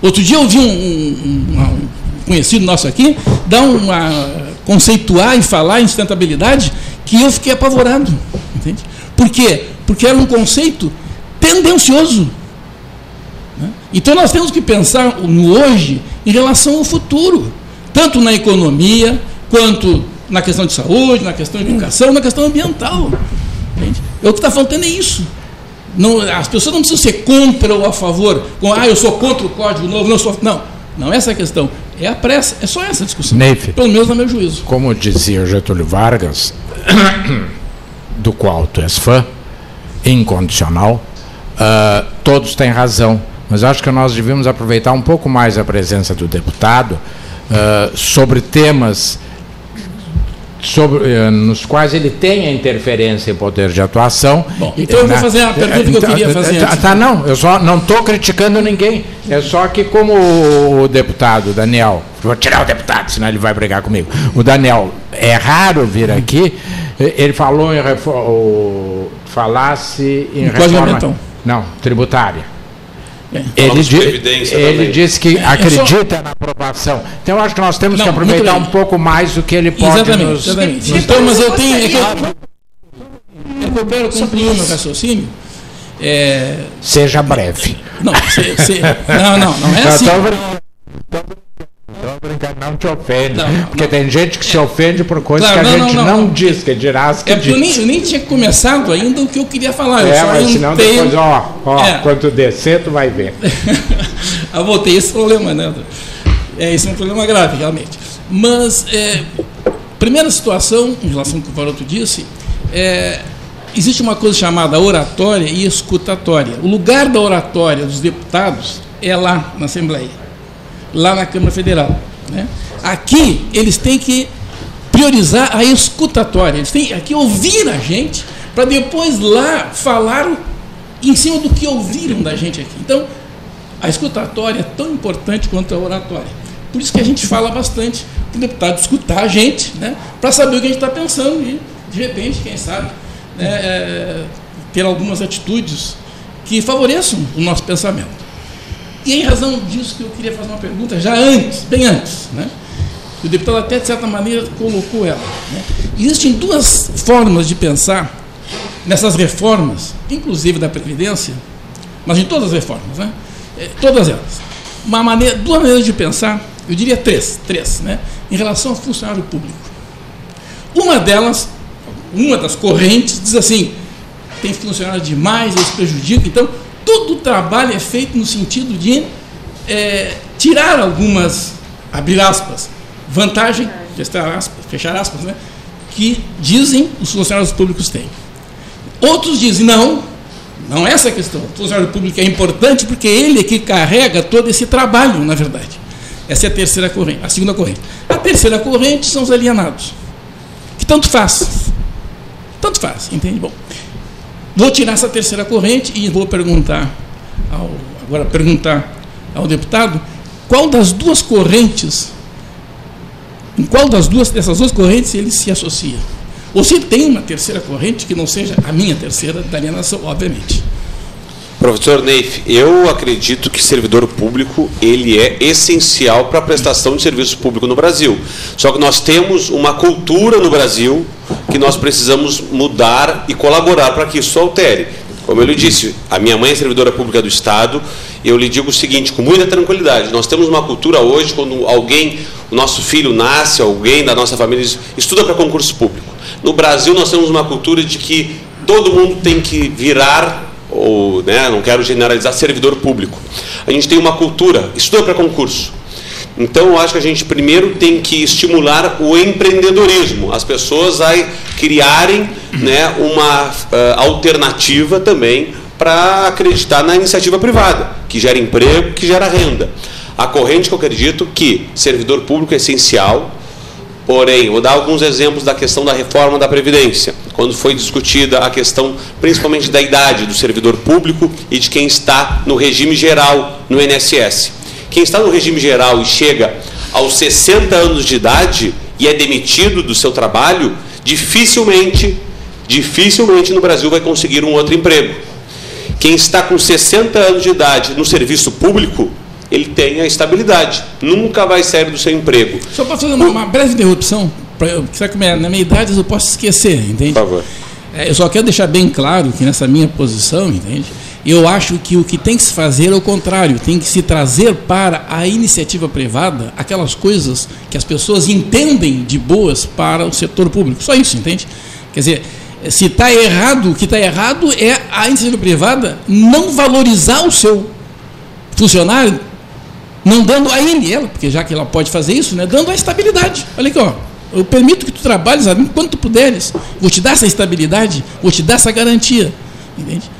Outro dia eu ouvi um, um- um conhecido nosso aqui dar uma conceituar e falar em sustentabilidade que eu fiquei apavorado. Entende? Por quê? Porque era um conceito tendencioso. né? Então nós temos que pensar no hoje em relação ao futuro, tanto na economia, quanto na questão de saúde, na questão de educação, na questão ambiental. Entende? É o que está faltando é isso. Não, as pessoas não precisam ser contra ou a favor. Com, ah, eu sou contra o Código Novo, não sou. Não, não é essa a questão. É a pressa, é só essa a discussão. Neif. Pelo menos no meu juízo. Como dizia Getúlio Vargas, do qual tu és fã, incondicional, ah, todos têm razão. Mas acho que nós devíamos aproveitar um pouco mais a presença do deputado ah, sobre temas sobre, eh, nos quais ele tem a interferência e poder de atuação. Bom, então eu vou Na- fazer a pergunta que eu queria fazer Tá, antes. tá, não, eu só não estou criticando ninguém. É só que como o deputado Daniel, vou tirar o deputado, senão ele vai brigar comigo. O Daniel é raro vir aqui. eh, Ele falou em reforma, falasse em reforma, não, tributária. É. Ele, de ele disse que É, acredita na aprovação. Então eu acho que nós temos Não, que aproveitar um pouco mais do que ele pode Exatamente, nos. exatamente. nos- Então, mas eu tenho. É que eu, que eu quero concluir o meu raciocínio. É, Seja breve. não, se- se- não, não, não é assim. Tô brincando, não te ofende. Não, não, porque tem gente que se ofende por coisas Claro, que a não, gente não, não, não, não. diz, que dirás que É porque eu diz. nem, eu nem tinha começado ainda o que eu queria falar. É, mas senão entrei- depois, ó, ó, É. quando descer, tu vai ver. eu voltei esse problema, né? É, esse é um problema grave, realmente. Mas, é, primeira situação, em relação ao que o Varoto disse, é, existe uma coisa chamada oratória e escutatória. O lugar da oratória dos deputados é lá na Assembleia, lá na Câmara Federal. Né? Aqui, eles têm que priorizar a escutatória, eles têm que ouvir a gente para depois lá falar em cima do que ouviram da gente aqui. Então, a escutatória é tão importante quanto a oratória. Por isso que a gente fala bastante para o deputado escutar a gente, né, para saber o que a gente está pensando e, de repente, quem sabe, né, é, ter algumas atitudes que favoreçam o nosso pensamento. E é em razão disso que eu queria fazer uma pergunta já antes, bem antes. Né? O deputado até, de certa maneira, colocou ela. Né? Existem duas formas de pensar nessas reformas, inclusive da Previdência, mas em todas as reformas, né? Eh, todas elas. Uma maneira, duas maneiras de pensar, eu diria três, três, né? em relação ao funcionário público. Uma delas, uma das correntes, diz assim, tem funcionário demais, eles prejudicam, então todo o trabalho é feito no sentido de eh, tirar algumas, abrir aspas, vantagem, fechar aspas, fechar aspas, né? que dizem os funcionários públicos têm. Outros dizem, não, não é essa a questão. O funcionário público é importante porque ele é que carrega todo esse trabalho, na verdade. Essa é a terceira corrente, a segunda corrente. A terceira corrente são os alienados, que tanto faz. Tanto faz, entende? Bom, vou tirar essa terceira corrente e vou perguntar ao, agora perguntar ao deputado qual das duas correntes, em qual das duas dessas duas correntes ele se associa. Ou se tem uma terceira corrente que não seja a minha terceira da alienação, obviamente. Professor Neif, eu acredito que servidor público ele é essencial para a prestação de serviço público no Brasil. Só que nós temos uma cultura no Brasil que nós precisamos mudar e colaborar para que isso altere. Como eu lhe disse, a minha mãe é servidora pública do Estado, eu lhe digo o seguinte, com muita tranquilidade, nós temos uma cultura hoje, quando alguém, o nosso filho nasce, alguém da nossa família estuda para concurso público. No Brasil nós temos uma cultura de que todo mundo tem que virar ou né, não quero generalizar, servidor público. A gente tem uma cultura, estuda para concurso. Então, eu acho que a gente primeiro tem que estimular o empreendedorismo, as pessoas a criarem né, uma uh, alternativa também para acreditar na iniciativa privada, que gera emprego, que gera renda. A corrente que eu acredito que servidor público é essencial, Porém, vou dar alguns exemplos da questão da reforma da Previdência, quando foi discutida a questão principalmente da idade do servidor público e de quem está no regime geral no INSS. Quem está no regime geral e chega aos 60 anos de idade e é demitido do seu trabalho, dificilmente, dificilmente no Brasil vai conseguir um outro emprego. Quem está com 60 anos de idade no serviço público, ele tem a estabilidade, nunca vai sair do seu emprego. Só para fazer uma, uma, breve interrupção, eu, sabe como é, na minha idade eu posso esquecer, entende? Por favor. É, eu só quero deixar bem claro que nessa minha posição, entende? Eu acho que o que tem que se fazer é o contrário, tem que se trazer para a iniciativa privada aquelas coisas que as pessoas entendem de boas para o setor público. Só isso, entende? Quer dizer, Se está errado, o que está errado é a iniciativa privada não valorizar o seu funcionário, não dando a ele, ela, porque já que ela pode fazer isso, né, dando a estabilidade. Olha aqui, ó, eu permito que tu trabalhes enquanto tu puderes, vou te dar essa estabilidade, vou te dar essa garantia. Entende?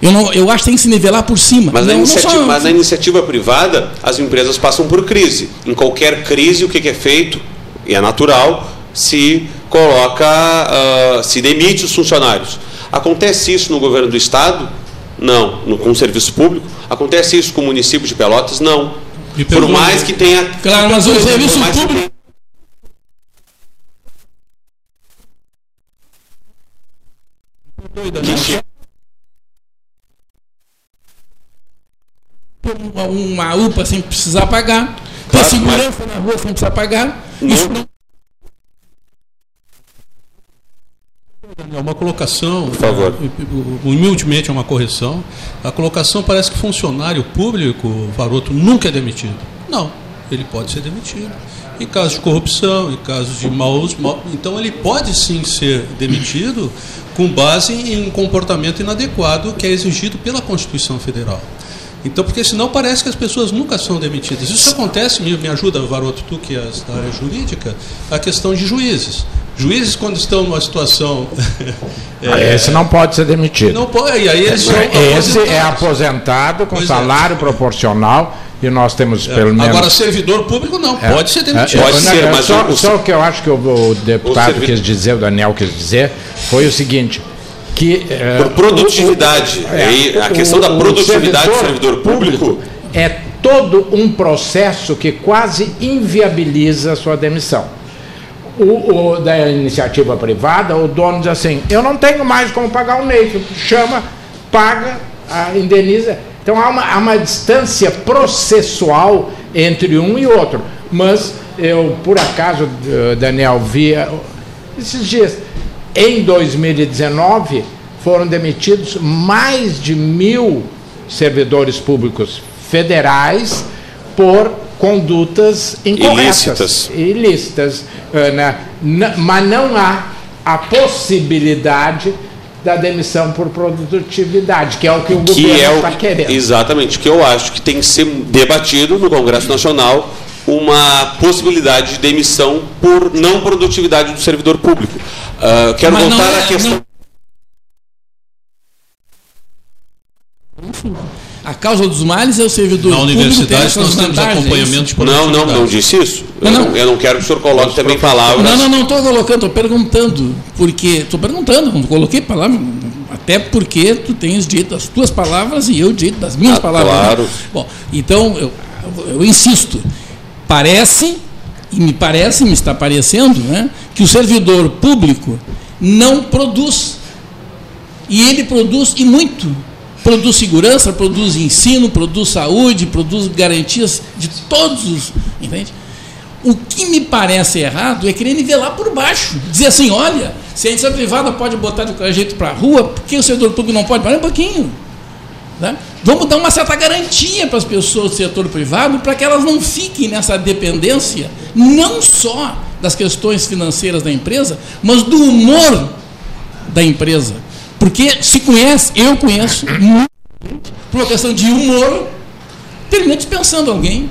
Eu, não, eu acho que tem que se nivelar por cima. Mas, não, na iniciativa, só- mas na iniciativa privada, as empresas passam por crise. Em qualquer crise, o que, que é feito? E é natural, se coloca, ah, se demite os funcionários. Acontece isso no governo do Estado? Não. No, com o serviço público? Acontece isso com o município de Pelotas? Não. Por mais que tenha. Claro, mas o serviço mais que público- uma, uma UPA sem precisar pagar, ter Claro, segurança na rua sem precisar pagar. Isso não É uma colocação, Por favor. é, humildemente é uma correção. A colocação parece que funcionário público, Varoto, nunca é demitido. Não, ele pode ser demitido. Em casos de corrupção, em casos de maus, mau- então ele pode sim ser demitido com base em comportamento inadequado que é exigido pela Constituição Federal. Então, porque senão parece que as pessoas nunca são demitidas. Isso acontece, me, me ajuda, Varoto, tu que é da área jurídica, a questão de juízes. Juízes, quando estão numa situação. Ah, Esse não pode ser demitido. Não pode, e aí eles são Esse é aposentado com Pois é. salário proporcional e nós temos pelo menos. Agora, servidor público não, É. pode ser É, demitido. Pode é, ser, é, mas só, o- só o que eu acho que o, deputado o quis dizer, o Daniel quis dizer, foi o seguinte, que... é, Por produtividade. o- é, a questão da produtividade do servidor público é todo um processo que quase inviabiliza a sua demissão. O, o da iniciativa privada, o dono diz assim, eu não tenho mais como pagar o NEIF, chama, paga, a- indeniza. Então há uma, há uma distância processual entre um e outro. Mas eu, por acaso, eh, Daniel, vi eh, esses dias, em 2019, foram demitidos mais de mil servidores públicos federais por condutas incorretas. Ilícitas. Ilícitas. né? Mas não há a possibilidade da demissão por produtividade, que é o que o que governo é está querendo. exatamente que eu acho que tem que ser debatido no Congresso Nacional uma possibilidade de demissão por não produtividade do servidor público. Ah, quero Mas voltar é- à questão. não- A causa dos males é o servidor Na público universidade ter nós temos vantagens, acompanhamento de Não, não, não disse isso. Eu Não, eu não quero que o senhor coloque também palavras. Não, não, não estou colocando, estou perguntando. Porque. Estou perguntando, não coloquei palavra. Até porque tu tens dito as tuas palavras e eu dito das minhas Ah, palavras. claro. Bom, então eu, eu insisto. Parece, e me parece, me está parecendo, né, que o servidor público não produz. E ele produz e muito. Produz segurança, produz ensino, produz saúde, produz garantias de todos os. Entende? O que me parece errado é querer nivelar por baixo. Dizer assim, olha, se a iniciativa privada pode botar de qualquer jeito para a rua, por que o setor público não pode? Para um pouquinho. né? Vamos dar uma certa garantia para as pessoas do setor privado para que elas não fiquem nessa dependência, não só das questões financeiras da empresa, mas do humor da empresa. Porque se conhece, eu conheço, gente, por uma questão de humor, termina dispensando alguém.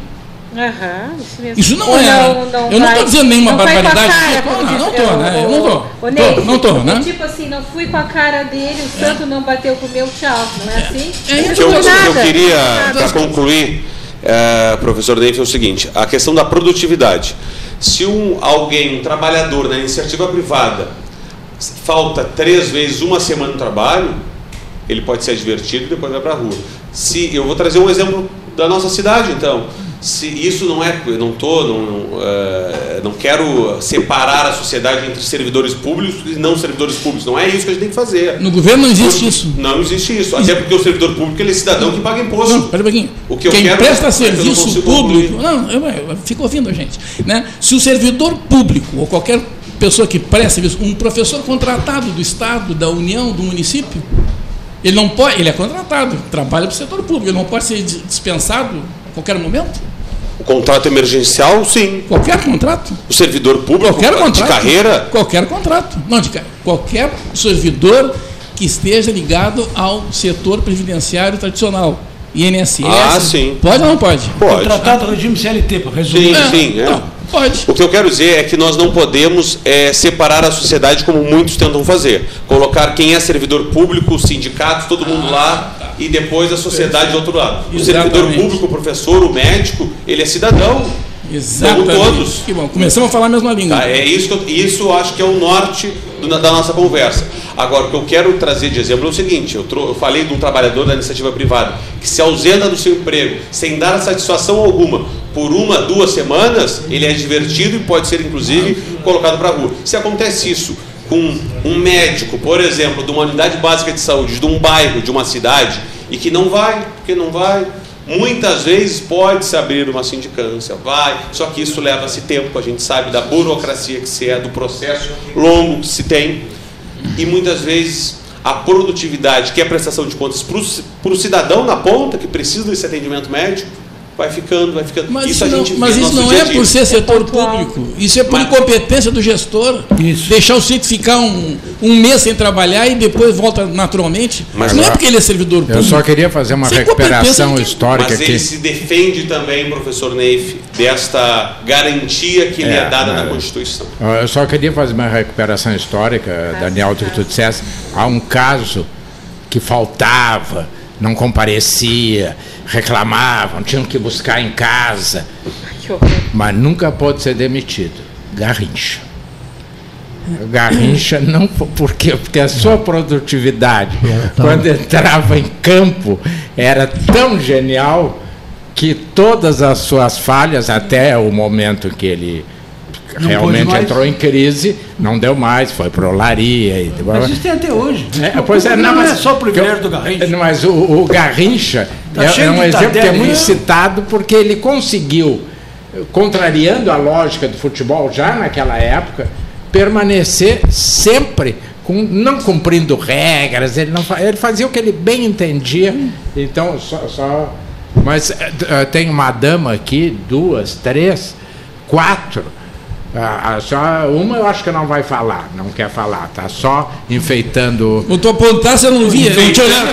Aham, isso mesmo. Isso não Ou é- eu não vai- tô dizendo nenhuma não barbaridade, cara, não, não tô, né? Eu não Ney, não tô, né? é Tipo assim, não fui com a cara dele, o santo não bateu com o meu tchau, não é assim? É O isso que eu, Não o que eu nada, queria, para concluir, eh, professor Neif, é o seguinte: a questão da produtividade. Se um, alguém, um trabalhador na iniciativa privada, falta três vezes uma semana no trabalho, ele pode ser advertido e depois vai para a rua. Se, eu vou trazer um exemplo da nossa cidade, então. Se isso não é, eu não tô, não, não, eh, não quero separar a sociedade entre servidores públicos e não servidores públicos. Não é isso que a gente tem que fazer. No governo não existe isso. Não existe isso. Até porque o servidor público ele é cidadão que paga imposto. Não, pera um pouquinho. O que eu Quem quero- presta é eu não serviço público. concluir. Não, eu, eu fico ouvindo a gente. Né? Se o servidor público, ou qualquer pessoa que presta serviço, um professor contratado do Estado, da União, do município, ele não pode, ele é contratado, trabalha para o setor público, ele não pode ser dis- dispensado a qualquer momento. contrato emergencial, sim. Qualquer contrato? O servidor público Qualquer de contrato. carreira, Qualquer contrato. Não, de qualquer servidor que esteja ligado ao setor previdenciário tradicional. INSS. Ah, sim. Pode ou não pode? pode. Tratado do regime CLT, para Sim, resumir. sim. é. Então, pode. O que eu quero dizer é que nós não podemos é, separar a sociedade como muitos tentam fazer. Colocar quem é servidor público, os sindicatos, todo mundo lá e depois a sociedade do outro lado. O servidor público, o professor, o médico, ele é cidadão. Exatamente. Como todos. Que bom. Começamos a falar a mesma língua. Tá? É isso, eu, isso acho que é o norte do- da nossa conversa. Agora, o que eu quero trazer de exemplo é o seguinte: eu, tro- eu falei de um trabalhador da iniciativa privada que se ausenta do seu emprego sem dar satisfação alguma por uma, duas semanas, ele é divertido e pode ser, inclusive, colocado para a rua. Se acontece isso com um médico, por exemplo, de uma unidade básica de saúde, de um bairro, de uma cidade, e que não vai, porque não vai, Muitas vezes pode-se abrir uma sindicância, vai, só que isso leva-se tempo, a gente sabe da burocracia que se é, do processo longo que se tem, e muitas vezes a produtividade, que é a prestação de contas para o cidadão na ponta, que precisa desse atendimento médico, vai ficando, vai ficando. Mas isso, não, mas isso não é dia. por ser setor pontual. público. Isso é por Mas- incompetência do gestor. Isso. Deixar o sujeito ficar um, um mês sem trabalhar e depois volta naturalmente. Mas não é agora- porque ele é servidor público. Eu só queria fazer uma Sem recuperação histórica Mas aqui. ele se defende também, professor Neif, desta garantia que lhe é É, dada mas- na Constituição. Eu só queria fazer uma recuperação histórica, Daniel, do que tu dissesse. Há um caso que faltava, não comparecia, reclamavam, tinham que buscar em casa, mas nunca pôde ser demitido. Garrincha. Garrincha não fo- porque porque a sua produtividade quando entrava em campo era tão genial que todas as suas falhas até o momento que ele Não realmente entrou em crise não deu mais foi para olaria e Mas isso tem até hoje. é, pois é, não, não, é mas- só o privilégio do Garrincha. Mas o, o Garrincha Tá é, é um exemplo que é muito né? citado porque ele conseguiu, contrariando a lógica do futebol já naquela época, permanecer sempre com, não cumprindo regras, ele, não, ele fazia o que ele bem entendia. Então, só. só- mas eh, tem uma dama aqui, duas, três, quatro. Ah, ah, só uma eu acho que não vai falar, não quer falar, tá só enfeitando. Eu tô apontar, você não via. Eu te olhava.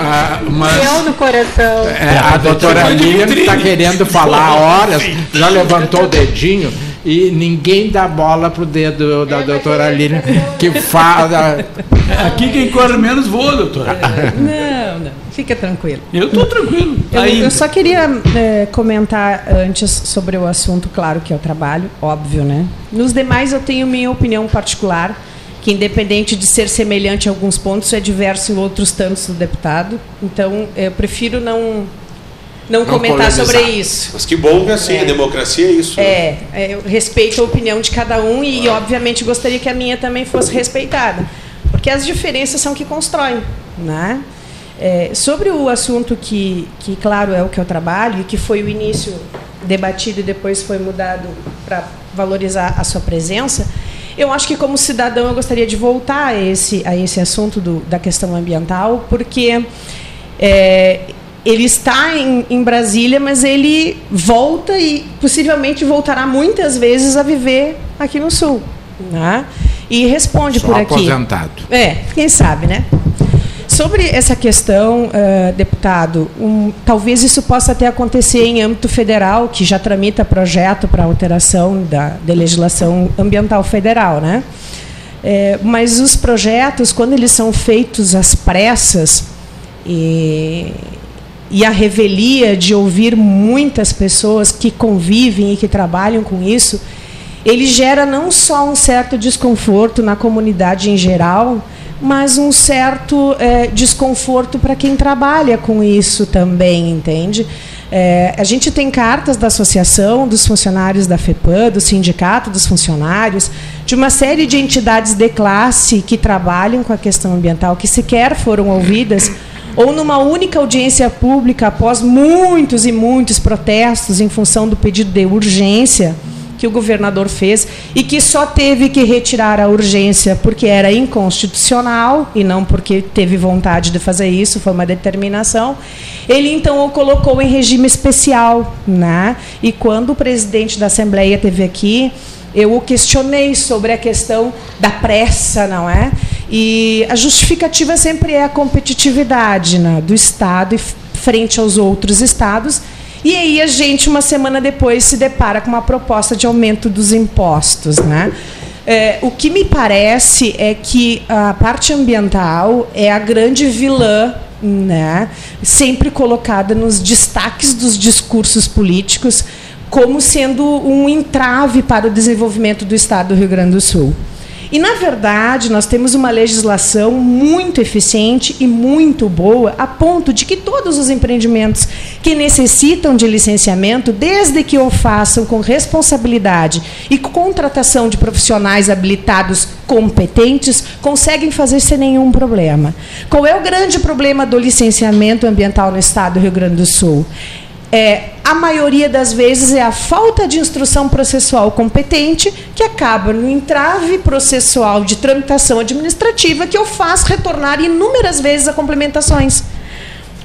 Ah, mas Eu no coração. é, a doutora Lilian está querendo falar horas, já levantou o dedinho e ninguém dá bola pro dedo da doutora Lilian que fala. Aqui quem corre menos voa, doutor. Não, não. Fica tranquilo. Eu estou tranquilo. Eu, eu só queria é, comentar antes sobre o assunto, claro que é o trabalho, óbvio, né? Nos demais eu tenho minha opinião particular, que independente de ser semelhante em alguns pontos, é diverso em outros tantos do deputado. Então, eu prefiro não, não, comentar polemizar. sobre isso. Mas que bom que assim, a democracia é isso. né? É, é, eu respeito a opinião de cada um e, obviamente, gostaria que a minha também fosse respeitada. Porque as diferenças são que constroem. Né? É, sobre o assunto que, que, claro, é o que eu trabalho e que foi o início debatido e depois foi mudado para valorizar a sua presença, eu acho que, como cidadão, eu gostaria de voltar a esse, a esse assunto do, da questão ambiental, porque é, ele está em, em Brasília, mas ele volta e possivelmente voltará muitas vezes a viver aqui no Sul. Né? E responde Só por aqui. aposentado. É, quem sabe, né? Sobre essa questão, eh, deputado, um, talvez isso possa até acontecer em âmbito federal, que já tramita projeto para alteração da, da legislação ambiental federal, né? Eh, mas os projetos, quando eles são feitos às pressas e, e a revelia de ouvir muitas pessoas que convivem e que trabalham com isso, ele gera não só um certo desconforto na comunidade em geral, mas um certo eh, desconforto para quem trabalha com isso também, entende? Eh, a gente tem cartas da associação, dos funcionários da FEPAM, do sindicato dos funcionários, de uma série de entidades de classe que trabalham com a questão ambiental, que sequer foram ouvidas, ou numa única audiência pública, após muitos e muitos protestos em função do pedido de urgência que o governador fez e que só teve que retirar a urgência porque era inconstitucional e não porque teve vontade de fazer isso, foi uma determinação. Ele então o colocou em regime especial, né? E quando o presidente da Assembleia teve aqui, eu o questionei sobre a questão da pressa, não é? E a justificativa sempre é a competitividade né, do Estado frente aos outros estados. E aí a gente, uma semana depois, se depara com uma proposta de aumento dos impostos. Né? É, o que me parece é que a parte ambiental é a grande vilã, né? sempre colocada nos destaques dos discursos políticos, como sendo um entrave para o desenvolvimento do Estado do Rio Grande do Sul. E, na verdade, nós temos uma legislação muito eficiente e muito boa, a ponto de que todos os empreendimentos que necessitam de licenciamento, desde que o façam com responsabilidade e com contratação de profissionais habilitados competentes, conseguem fazer sem nenhum problema. Qual é o grande problema do licenciamento ambiental no Estado do Rio Grande do Sul? É, a maioria das vezes é a falta de instrução processual competente que acaba no entrave processual de tramitação administrativa que o faz retornar inúmeras vezes a complementações.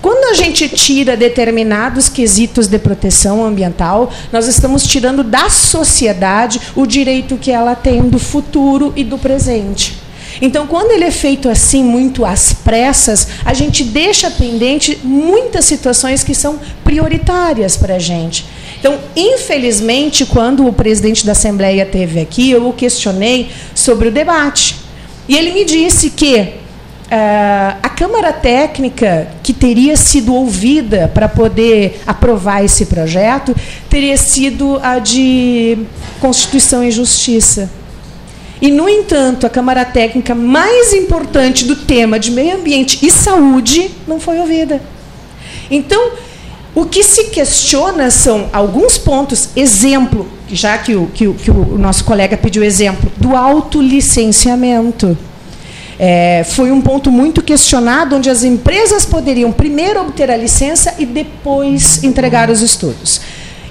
Quando a gente tira determinados quesitos de proteção ambiental, nós estamos tirando da sociedade o direito que ela tem do futuro e do presente. Então, quando ele é feito assim, muito às pressas, a gente deixa pendente muitas situações que são prioritárias para a gente. Então, infelizmente, quando o presidente da Assembleia teve aqui, eu o questionei sobre o debate. E ele me disse que uh, a Câmara Técnica, que teria sido ouvida para poder aprovar esse projeto, teria sido a de Constituição e Justiça. E, no entanto, a Câmara Técnica mais importante do tema de meio ambiente e saúde não foi ouvida. Então, o que se questiona são alguns pontos. Exemplo, já que o, que o, que o nosso colega pediu exemplo, do autolicenciamento. É, foi um ponto muito questionado, onde as empresas poderiam primeiro obter a licença e depois entregar os estudos.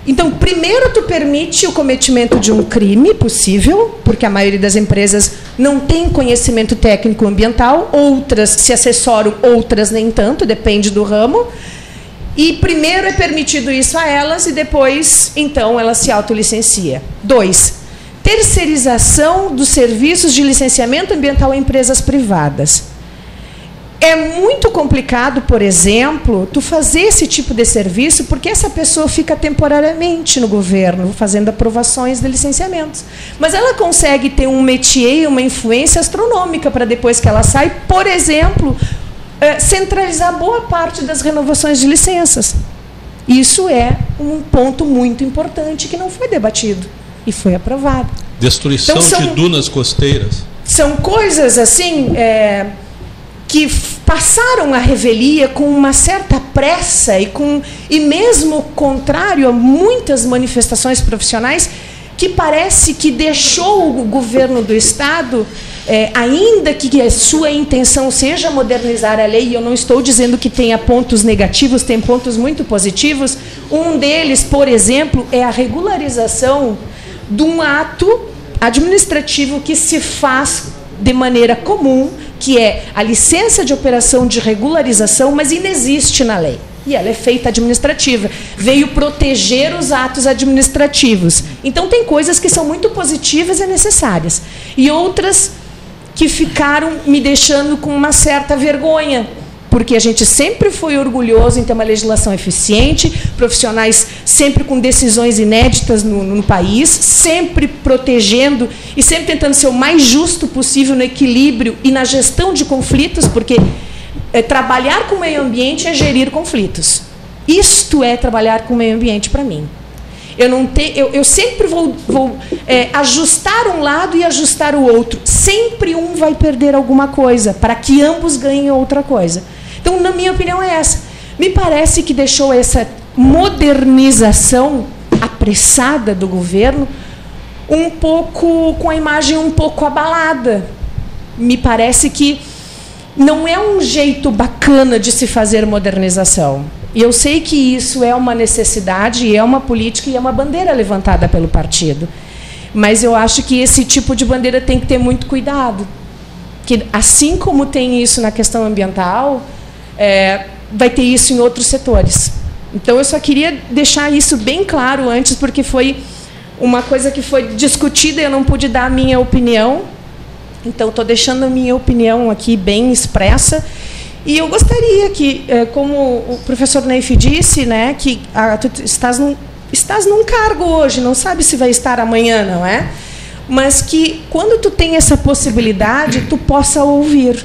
Então, primeiro tu permite o cometimento de um crime possível, porque a maioria das empresas não tem conhecimento técnico ambiental, outras se assessoram, outras nem tanto, depende do ramo. E primeiro é permitido isso a elas e depois, então, ela se autolicencia. Dois, terceirização dos serviços de licenciamento ambiental em empresas privadas. É muito complicado, por exemplo, tu fazer esse tipo de serviço porque essa pessoa fica temporariamente no governo fazendo aprovações de licenciamentos. Mas ela consegue ter um métier, uma influência astronômica para depois que ela sai, por exemplo, é, centralizar boa parte das renovações de licenças. Isso é um ponto muito importante que não foi debatido e foi aprovado. Destruição então, são, de dunas costeiras. São coisas assim. É, que passaram a revelia com uma certa pressa e com e mesmo contrário a muitas manifestações profissionais que parece que deixou o governo do estado é, ainda que a sua intenção seja modernizar a lei, e eu não estou dizendo que tenha pontos negativos, tem pontos muito positivos. Um deles, por exemplo, é a regularização de um ato administrativo que se faz de maneira comum que é a licença de operação de regularização, mas inexiste na lei. E ela é feita administrativa. Veio proteger os atos administrativos. Então, tem coisas que são muito positivas e necessárias. E outras que ficaram me deixando com uma certa vergonha porque a gente sempre foi orgulhoso em ter uma legislação eficiente, profissionais sempre com decisões inéditas no, no, país, sempre protegendo e sempre tentando ser o mais justo possível no equilíbrio e na gestão de conflitos, porque é, trabalhar com o meio ambiente é gerir conflitos. Isto é trabalhar com o meio ambiente para mim. Eu, não te, eu, eu sempre vou, vou é, ajustar um lado e ajustar o outro. Sempre um vai perder alguma coisa, para que ambos ganhem outra coisa. Então, na minha opinião, é essa. Me parece que deixou essa modernização apressada do governo um pouco com a imagem um pouco abalada. Me parece que não é um jeito bacana de se fazer modernização. E eu sei que isso é uma necessidade, é uma política e é uma bandeira levantada pelo partido. Mas eu acho que esse tipo de bandeira tem que ter muito cuidado. Que assim como tem isso na questão ambiental, é, vai ter isso em outros setores. Então eu só queria deixar isso bem claro antes, porque foi uma coisa que foi discutida e eu não pude dar a minha opinião. Então estou deixando a minha opinião aqui bem expressa. E eu gostaria que, é, como o professor Neif disse, né, que ah, tu estás num, estás num cargo hoje, não sabe se vai estar amanhã, não é? Mas que quando tu tem essa possibilidade, tu possa ouvir.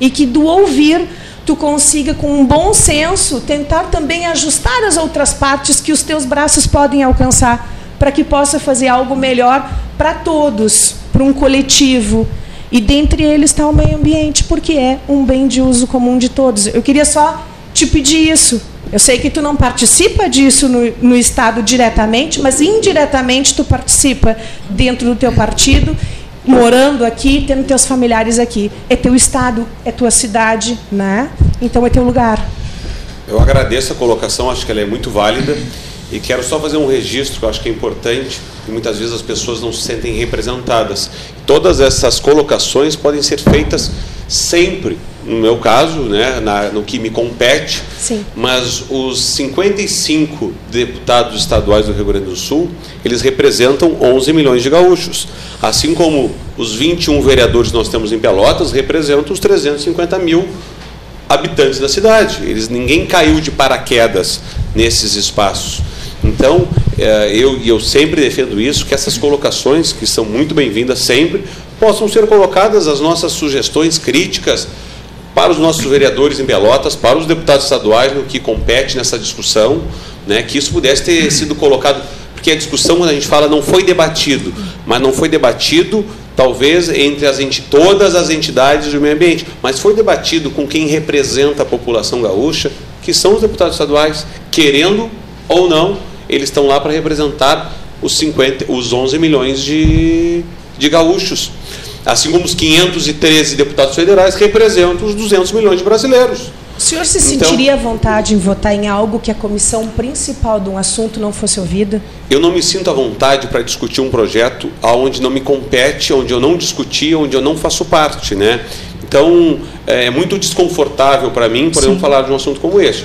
E que do ouvir tu consiga com um bom senso tentar também ajustar as outras partes que os teus braços podem alcançar, para que possa fazer algo melhor para todos, para um coletivo. E dentre eles está o meio ambiente, porque é um bem de uso comum de todos. Eu queria só te pedir isso. Eu sei que tu não participa disso no, no Estado diretamente, mas indiretamente tu participa dentro do teu partido, morando aqui, tendo teus familiares aqui. É teu Estado, é tua cidade, né? Então é teu lugar. Eu agradeço a colocação, acho que ela é muito válida. E quero só fazer um registro que eu acho que é importante, e muitas vezes as pessoas não se sentem representadas. Todas essas colocações podem ser feitas sempre, no meu caso, né, na, no que me compete, Sim. mas os 55 deputados estaduais do Rio Grande do Sul, eles representam 11 milhões de gaúchos. Assim como os 21 vereadores que nós temos em Pelotas representam os 350 mil habitantes da cidade. Eles ninguém caiu de paraquedas nesses espaços. Então, eh, eu, eu sempre defendo isso, que essas colocações, que são muito bem-vindas sempre, possam ser colocadas as nossas sugestões críticas para os nossos vereadores em Pelotas, para os deputados estaduais no que compete nessa discussão, né, que isso pudesse ter sido colocado, porque a discussão, quando a gente fala, não foi debatido, mas não foi debatido talvez entre as todas as entidades do meio ambiente, mas foi debatido com quem representa a população gaúcha, que são os deputados estaduais, querendo ou não, eles estão lá para representar os, 50, os 11 milhões de, de gaúchos. Assim como os 513 deputados federais representam os 200 milhões de brasileiros. O senhor se sentiria à vontade em votar em algo que a comissão principal de um assunto não fosse ouvida? Eu não me sinto à vontade para discutir um projeto onde não me compete, onde eu não discuti, onde eu não faço parte, né? Então, é muito desconfortável para mim, por exemplo, falar de um assunto como este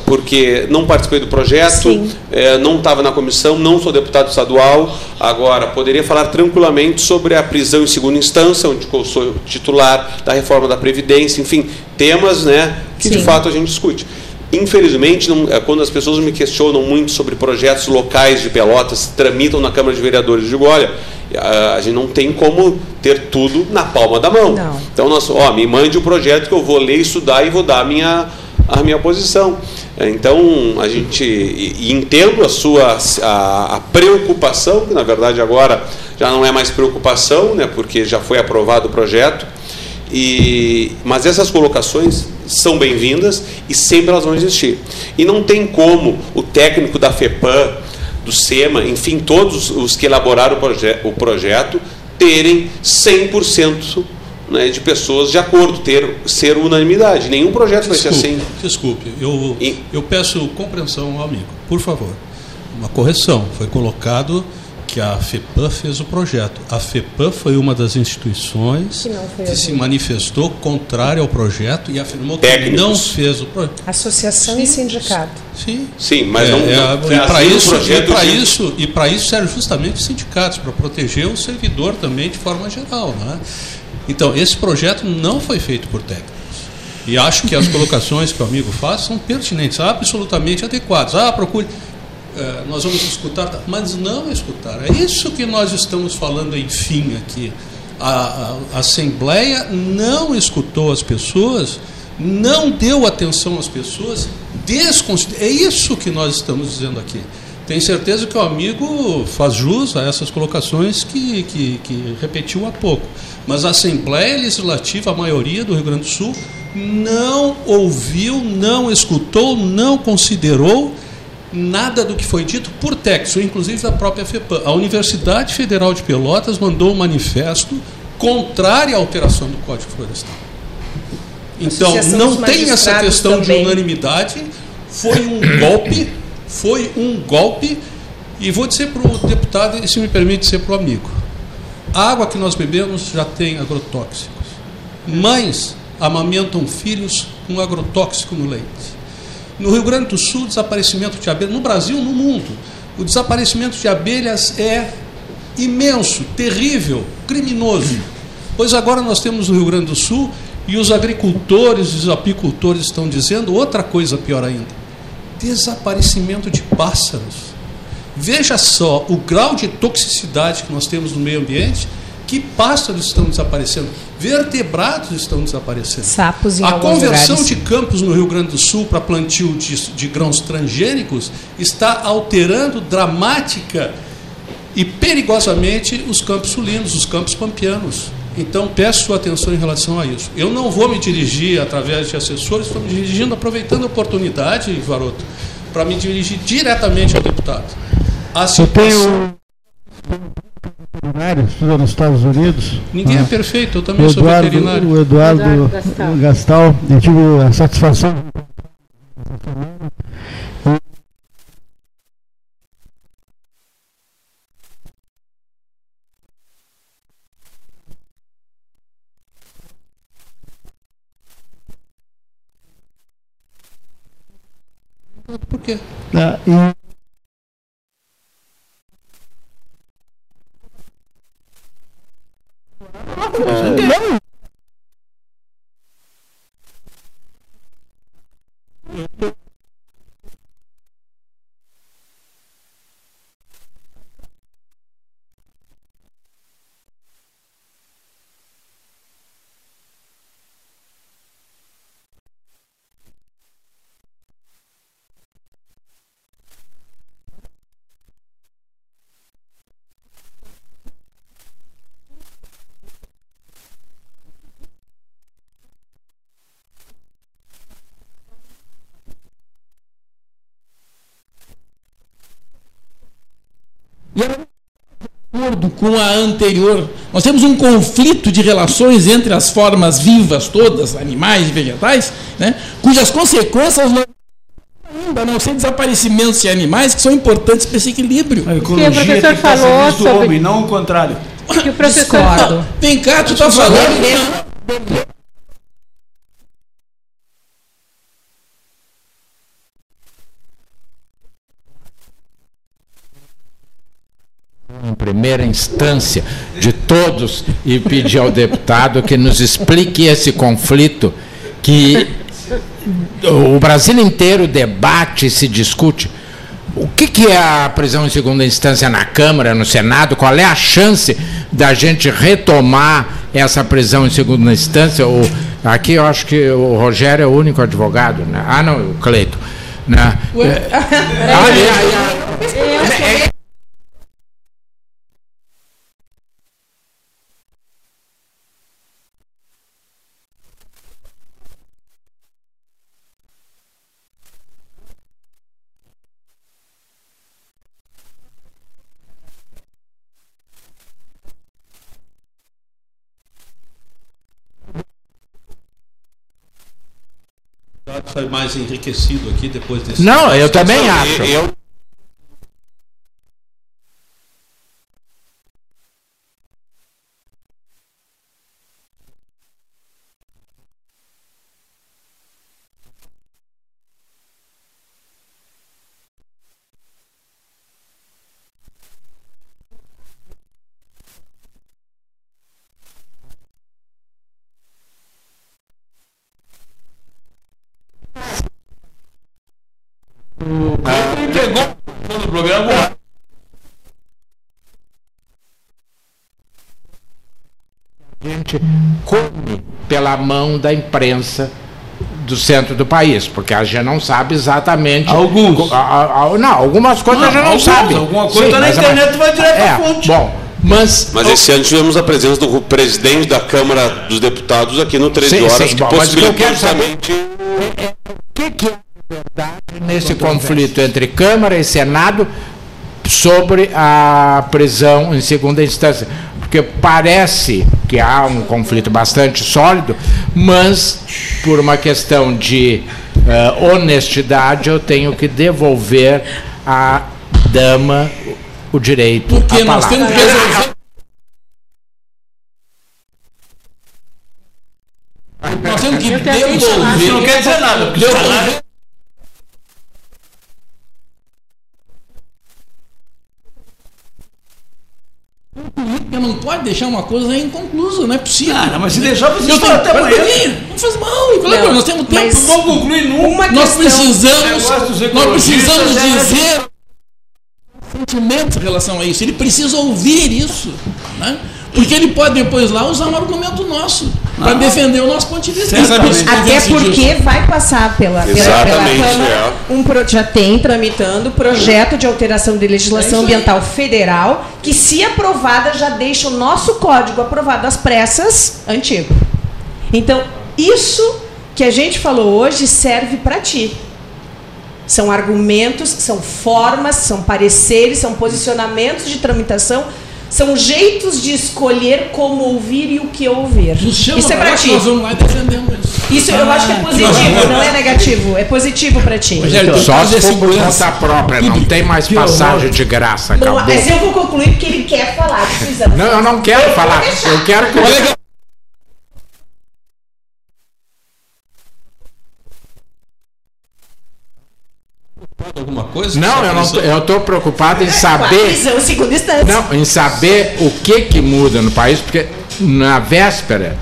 porque não participei do projeto, é, não estava na comissão, não sou deputado estadual. Agora, poderia falar tranquilamente sobre a prisão em segunda instância, onde eu sou titular da reforma da Previdência, enfim, temas né, que Sim. de fato a gente discute. Infelizmente, não, é, quando as pessoas me questionam muito sobre projetos locais de Pelotas, tramitam na Câmara de Vereadores, digo, olha, a, a gente não tem como ter tudo na palma da mão. Não. Então, nós, ó, me mande o um projeto que eu vou ler, estudar e vou dar a minha, a minha posição. Então, a gente e entendo a sua a, a, preocupação, que na verdade agora já não é mais preocupação, né, porque já foi aprovado o projeto. E, mas essas colocações são bem-vindas e sempre elas vão existir. E não tem como o técnico da FEPAM, do SEMA, enfim, todos os que elaboraram o, proje o projeto, terem 100% né, de pessoas de acordo, ter ser unanimidade. Nenhum projeto desculpe, vai ser assim. Desculpe, eu, eu peço compreensão ao amigo, por favor. Uma correção, foi colocado que a FEPAM fez o projeto. A FEPAM foi uma das instituições que, que se manifestou contrária ao projeto e afirmou Técnicos. que não fez o projeto. Associação Sim. e sindicato. Sim. Sim, mas é, não, é, e para isso, e para isso, e para isso serve justamente os sindicatos para proteger o servidor também de forma geral, né? Então, esse projeto não foi feito por técnicos. E acho que as colocações que o amigo faz são pertinentes, absolutamente adequadas. Ah, procure. É, nós vamos escutar, tá, mas não escutar. É isso que nós estamos falando, enfim, aqui. A, a, a Assembleia não escutou as pessoas, não deu atenção às pessoas, desconsiderou. É isso que nós estamos dizendo aqui. Tenho certeza que o amigo faz jus a essas colocações que, que, que repetiu há pouco. Mas a Assembleia Legislativa, a maioria do Rio Grande do Sul, não ouviu, não escutou, não considerou nada do que foi dito por texto, inclusive da própria FEPAM. A Universidade Federal de Pelotas mandou um manifesto contrário à alteração do Código Florestal. Então, não tem essa questão de também. unanimidade. Foi um golpe, foi um golpe. E vou dizer para o deputado, e se me permite dizer para o amigo: a água que nós bebemos já tem agrotóxicos. Mães amamentam filhos com agrotóxico no leite. No Rio Grande do Sul, desaparecimento de abelhas, no Brasil, no mundo, o desaparecimento de abelhas é imenso, terrível, criminoso. Pois agora nós temos no Rio Grande do Sul e os agricultores os apicultores estão dizendo outra coisa pior ainda: desaparecimento de pássaros. Veja só o grau de toxicidade que nós temos no meio ambiente, que pássaros estão desaparecendo, vertebrados estão desaparecendo. Sapos em A conversão lugares. de campos no Rio Grande do Sul para plantio de, de grãos transgênicos está alterando dramática e perigosamente os campos sulinos, os campos pampianos. Então peço sua atenção em relação a isso. Eu não vou me dirigir através de assessores, estou me dirigindo, aproveitando a oportunidade, Varoto, para me dirigir diretamente ao deputado. A Eu situação- tenho veterinário, estuda nos Estados Unidos. Ninguém é Ah, perfeito, eu também o sou Eduardo, veterinário. O Eduardo Eduardo Gastal. Gastal, eu tive a satisfação. Por quê? Ah, e E ela de acordo com a anterior. Nós temos um conflito de relações entre as formas vivas todas, animais e vegetais, né, cujas consequências não ainda a não ser desaparecimentos de animais que são importantes para esse equilíbrio. A ecologia professor tem que estar a falou serviço do sobre- homem, não o contrário. Que o professor Discordo. Vem cá, tu está falando. Primeira instância de todos e pedir ao deputado que nos explique esse conflito que o Brasil inteiro debate e se discute. O que, que é a prisão em segunda instância na Câmara, no Senado? Qual é a chance da gente retomar essa prisão em segunda instância? O, aqui eu acho que o Rogério é o único advogado. Né? Ah, não, o Cleito. Né? É, aí, aí, aí, Sai mais enriquecido aqui depois desse. Não, eu também acho. Eu, Entregou no programa. A gente come pela mão da imprensa do centro do país, porque a gente não sabe exatamente. Alguns. A- a- a- não, algumas coisas Não, a gente não alguns, sabe. alguma coisa tá na mas a- internet, vai direto à é, fonte. Bom, mas. Mas esse ano tivemos a presença do presidente da Câmara dos Deputados aqui no 13 Sim, Horas, sim, que bom, mas o que eu possibilitou justamente. O que, que é verdade nesse conflito entre Câmara e Senado sobre a prisão em segunda instância? porque parece que há um conflito bastante sólido, mas por uma questão de eh, honestidade eu tenho que devolver à dama o direito Porque nós temos que resolver. Nós temos que devolver. Não quer dizer nada, Devolver. Porque não pode deixar uma coisa inconclusa, não é possível. Cara, mas se deixar, falam tenho, até amanhã. Não faz mal, Não, nós temos tempo. Não vamos concluir nunca. Nós precisamos, nós precisamos é- dizer sentimentos em relação a isso. Ele precisa ouvir isso, né? Porque ele pode depois lá usar um argumento nosso para defender o nosso ponto de vista. Até porque disso. vai passar pela, pela, pela Exatamente, Câmara um pro, já tem tramitando projeto de alteração de É legislação aí. ambiental federal que, se aprovada, já deixa o nosso código aprovado às pressas antigo. Então, isso que a gente falou hoje serve para ti. São argumentos, são formas, são pareceres, são posicionamentos de tramitação, são jeitos de escolher como ouvir e o que ouvir. Chama Isso é pra ti. Nós vamos lá e defendemos isso. Isso eu acho que é positivo, não é negativo. É positivo para ti. Rogério, tu Só se for por segurança. conta própria, não tem mais passagem de graça, Não, mas eu vou concluir porque ele quer falar. Precisamos. Não, eu não quero falar. Eu quero que Olha que- Alguma coisa? Não, eu não tô, eu tô preocupado em saber, Prisão, segunda instância. não, em saber o que que muda no país, porque na véspera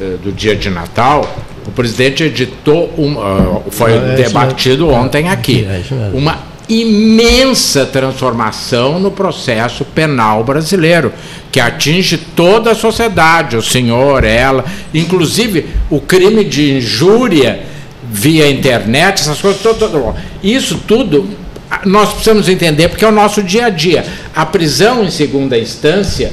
eh, do dia de Natal, o presidente editou um, ah, foi É, debatido mesmo. ontem aqui, É, uma imensa transformação no processo penal brasileiro, que atinge toda a sociedade, o senhor, ela, inclusive o crime de injúria via internet, essas coisas, tudo, tudo. isso tudo ah, nós precisamos entender porque é o nosso dia a dia. A prisão em segunda instância,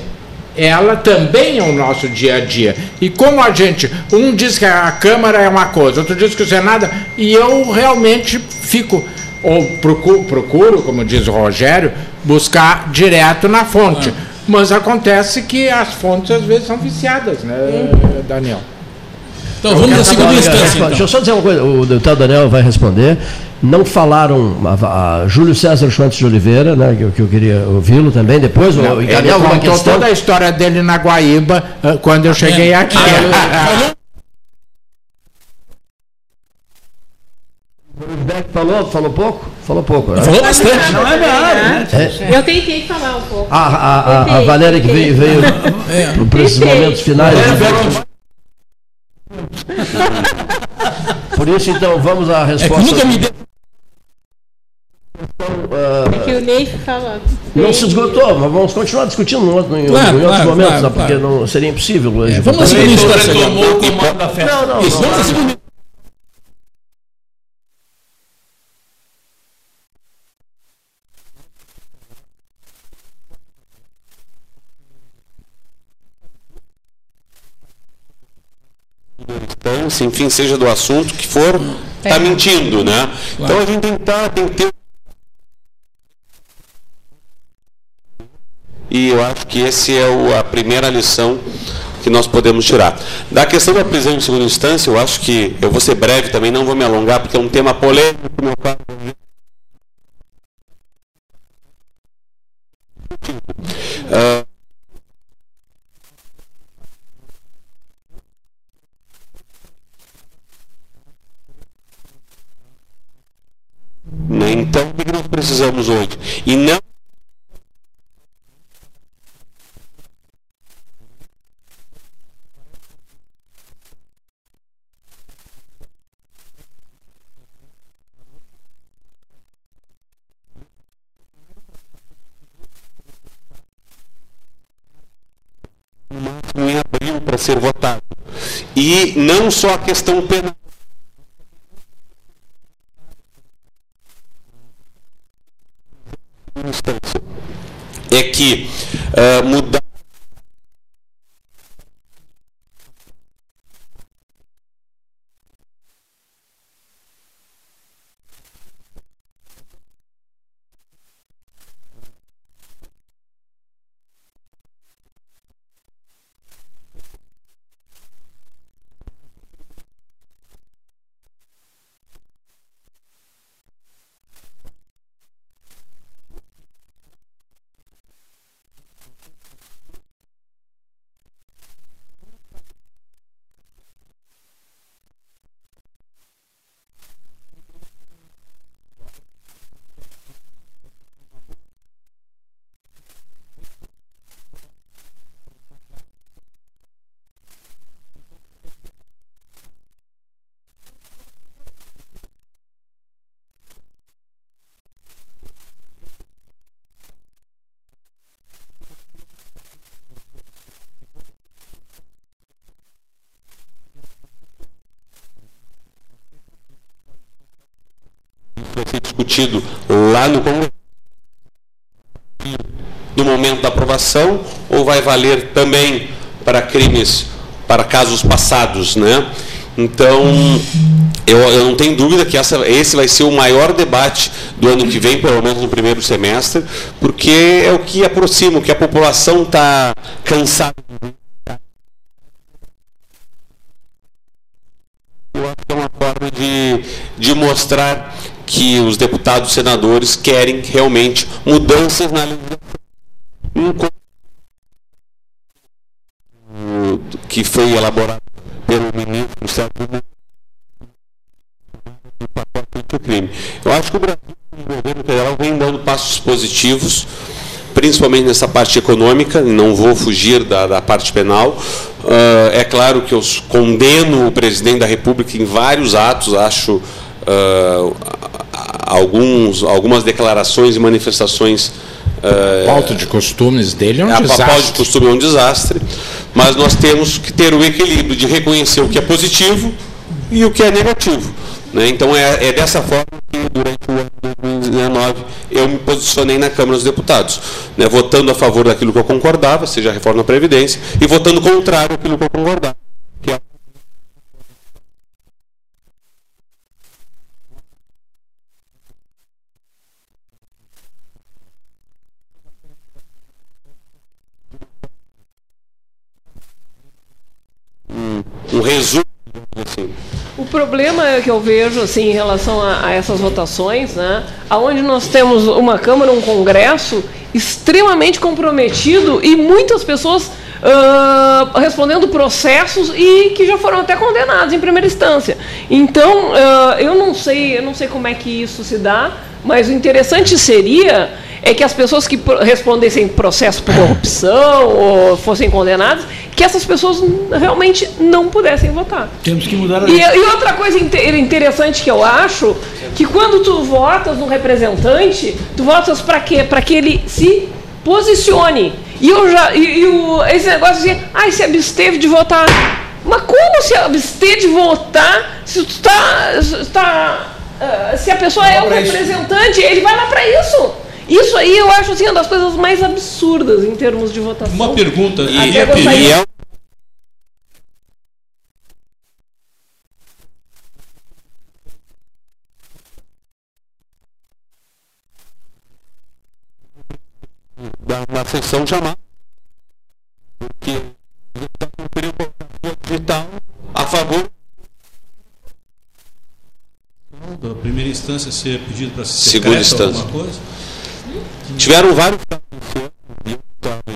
ela também é o nosso dia a dia. E como a gente, um diz que a Câmara é uma coisa, outro diz que o Senado, e eu realmente fico, ou procuro, procuro como diz o Rogério, buscar direto na fonte. Mas acontece que as fontes às vezes são viciadas, né, Daniel? Então vamos na segunda instância. Então. Deixa eu só dizer uma coisa, o deputado Daniel vai responder. Não falaram a, a Júlio César Schwantz de Oliveira, né, que, eu- que eu queria ouvi-lo também depois, ou Não, ele encaminhar alguma questão. toda a história dele na Guaíba ah, quando eu cheguei É. aqui. Falou, falou pouco? Falou pouco. né? Falou bastante. Não é né? É. Eu tentei falar um pouco. A, a, a, a Valéria que veio, veio É. para esses momentos finais. Por isso, então, vamos à É que resposta. nunca me deu. É que o Ney fala. Não se esgotou, mas vamos continuar discutindo em, outro- em Claro, outros claro, momentos, claro, né, porque claro. não seria impossível hoje. É, vamos à Portanto, segunda Então instância. agora. retomou o comando da festa. Não, não, Isso, vamos à não. segunda instância, enfim, seja do assunto que for, está mentindo, né? Então a gente tem que, tá, tem que ter. E eu acho que esse é o- a primeira lição que nós podemos tirar. Da questão da prisão em segunda instância, eu acho que eu vou ser breve também, não vou me alongar, porque é um tema polêmico. Meu caro. Ah, né? Então, o que nós precisamos hoje? E não em abril para ser votado. E não só a questão penal. Instância. É que ah, mudar vai ser discutido lá no Congresso no momento da aprovação ou vai valer também para crimes, para casos passados, né? Então, eu, eu não tenho dúvida que essa, esse vai ser o maior debate do ano que vem, pelo menos no primeiro semestre, porque é o que aproxima, o que a população está cansada. Eu acho que é uma forma de, de mostrar que os deputados e senadores querem realmente mudanças na legislação. Que foi elaborado pelo ministro Sérgio do pacote anticrime. Eu acho que o Brasil, o governo federal, vem dando passos positivos, principalmente nessa parte econômica, não vou fugir da, da parte penal. Ah, é claro que eu condeno o presidente da República em vários atos, acho ah, alguns, algumas declarações e manifestações. O alto de costumes dele é um a papel de desastre. costume é um desastre, mas nós temos que ter o equilíbrio de reconhecer o que é positivo e o que é negativo. né? Então é, é dessa forma que durante o ano de 2019 eu me posicionei na Câmara dos Deputados, né? votando a favor daquilo que eu concordava, seja a reforma da Previdência, e votando contrário àquilo que eu concordava. que é um resumo, assim. O problema é que eu vejo assim em relação a, a essas votações, né, aonde nós temos uma Câmara, um Congresso extremamente comprometido e muitas pessoas ah, respondendo processos e que já foram até condenados em primeira instância. Então, ah, eu não sei, eu não sei como é que isso se dá, mas o interessante seria é que as pessoas que respondessem processo por corrupção ou fossem condenadas, que essas pessoas realmente não pudessem votar. Temos que mudar a E, lei. e outra coisa inte- interessante que eu acho, que quando tu votas no representante, tu votas para quê? Para que ele se posicione. E eu já e, e o, esse negócio assim, ai, se absteve de votar. Mas como se abster de votar se tu tá, se tá ah, se a pessoa é o representante, ele vai lá para isso. Isso aí eu acho assim uma das coisas mais absurdas em termos de votação. Uma pergunta. E, e- gostaria- e é da- uma sessão chamada porque ele está cumprindo digital a favor Da primeira instância ser pedido para ser Segunda instância. alguma coisa? Tiveram vários e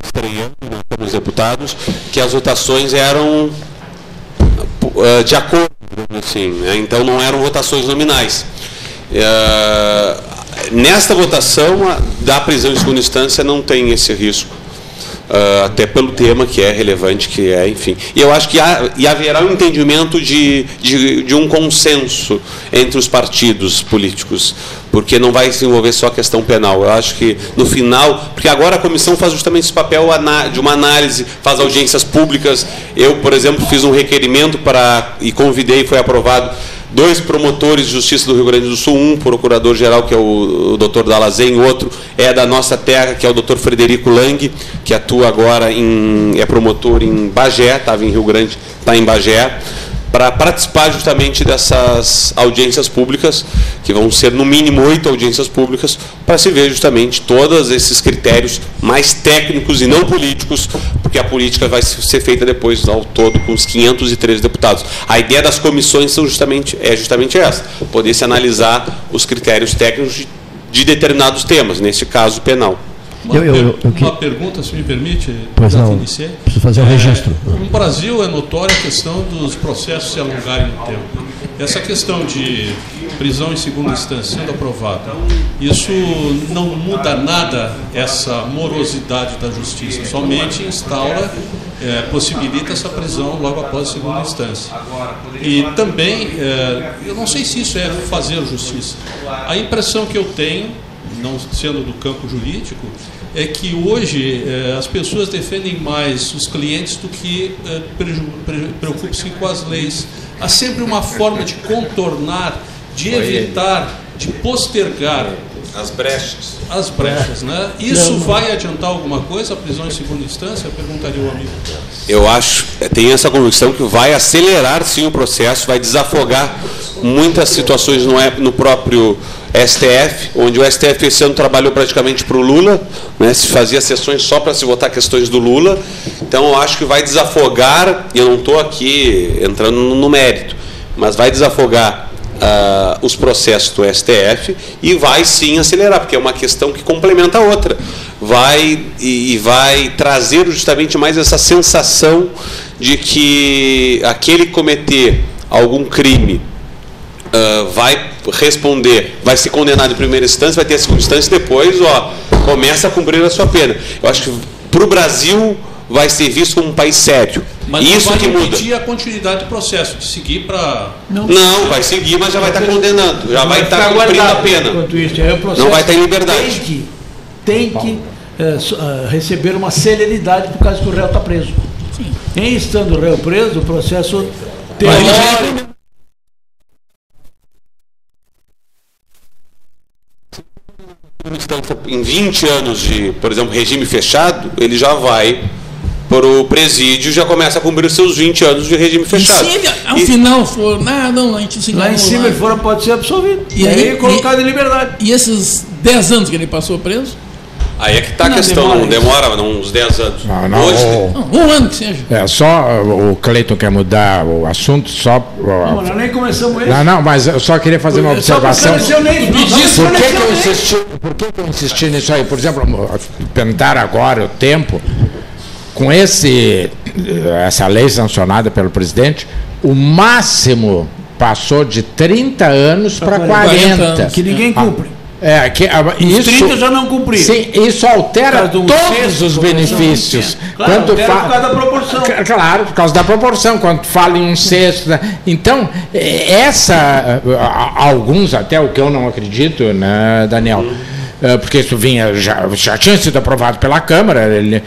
estreando na Câmara dos Deputados, que as votações eram eh, de acordo, assim, né? então não eram votações nominais. Eh, nesta votação, a- da prisão em segunda instância não tem esse risco. Ah, até pelo tema que é relevante, que é, enfim. E eu acho que há, e haverá um entendimento de, de, de um consenso entre os partidos políticos, porque não vai se envolver só a questão penal. Eu acho que no final, porque agora a comissão faz justamente esse papel de uma análise, faz audiências públicas. Eu, por exemplo, fiz um requerimento para e convidei, foi aprovado dois promotores de justiça do Rio Grande do Sul, um procurador-geral, que é o, o doutor Dalazen, outro é da nossa terra, que é o doutor Frederico Lang, que atua agora em. é promotor em Bagé, estava em Rio Grande, está em Bagé, para participar justamente dessas audiências públicas, que vão ser no mínimo oito audiências públicas, para se ver justamente todos esses critérios mais técnicos e não políticos, porque a política vai ser feita depois ao todo com os 513 deputados. A ideia das comissões são justamente, é justamente essa, poder se analisar os critérios técnicos de, de determinados temas, nesse caso penal. Uma, Eu- eu- eu- eu que- uma pergunta, se me permite, Pois não. iniciei. Preciso fazer um registro. No Brasil é notória a questão dos processos se alongarem no tempo. Essa questão de prisão em segunda instância sendo aprovada, isso não muda nada essa morosidade da justiça, somente instaura, eh, possibilita essa prisão logo após a segunda instância. E também, eh, eu não sei se isso é fazer justiça. A impressão que eu tenho, não sendo do campo jurídico, é que hoje eh, as pessoas defendem mais os clientes do que eh, preocupam-se com as leis. Há sempre uma forma de contornar, de evitar de postergar As brechas. as brechas. Né? Isso vai adiantar alguma coisa, a prisão em segunda instância? Eu perguntaria ao amigo. Eu acho, tenho essa convicção que vai acelerar sim o processo, vai desafogar muitas situações no, no próprio STF, onde o STF esse ano trabalhou praticamente para o Lula, né, se fazia sessões só para se votar questões do Lula. Então eu acho que vai desafogar, e eu não estou aqui entrando no mérito, mas vai desafogar ah, os processos do STF e vai sim acelerar, porque é uma questão que complementa a outra. Vai e, e vai trazer justamente mais essa sensação de que aquele que cometer algum crime ah, vai responder, vai ser condenado em primeira instância, vai ter a segunda instância e depois ó, começa a cumprir a sua pena. Eu acho que para o Brasil vai ser visto como um país sério. Mas Isso não vai que muda. a continuidade do processo, de seguir para. Não, vai seguir, mas já vai estar condenando, já vai estar ficar cumprindo a pena. Enquanto isso, processo Não vai estar em liberdade. Tem que, tem que ah, receber uma celeridade por causa que o réu está preso. Em estando o réu preso, o processo teórico. Em 20 anos de, por exemplo, regime fechado, ele já vai para o presídio, já começa a cumprir os seus 20 anos de regime E fechado. se ele, ao E- final, for, não, não, a gente se Lá em cima lá." ele fora pode ser absolvido. E aí- colocado em liberdade. E esses 10 anos que ele passou preso? Aí é que está a questão, demora não demora não, uns 10 anos. Não, não, Hoje, o- Não, um ano que seja. é só o Cleiton quer mudar o assunto, só. Não, nós nem começamos isso. Não, não, mas eu só queria fazer uma observação. Por que, que eu insisti, por que, que eu insisti nisso aí? Por exemplo, perguntar agora o tempo, com esse, essa lei sancionada pelo presidente, o máximo passou de 30 anos para 40 40. anos. Que ninguém cumpre. É, que, ah, Os isso, 30 já não cumpriram. Sim, isso altera todos sexto, os benefícios. Claro, Quando altera fa- por causa da proporção. Claro, por causa da proporção, quando fala em um sexto. né? Então, eh, essa. eh, Alguns, até o que eu não acredito, né, Daniel? Eh, Porque isso vinha, já, já tinha sido aprovado pela Câmara. Ele,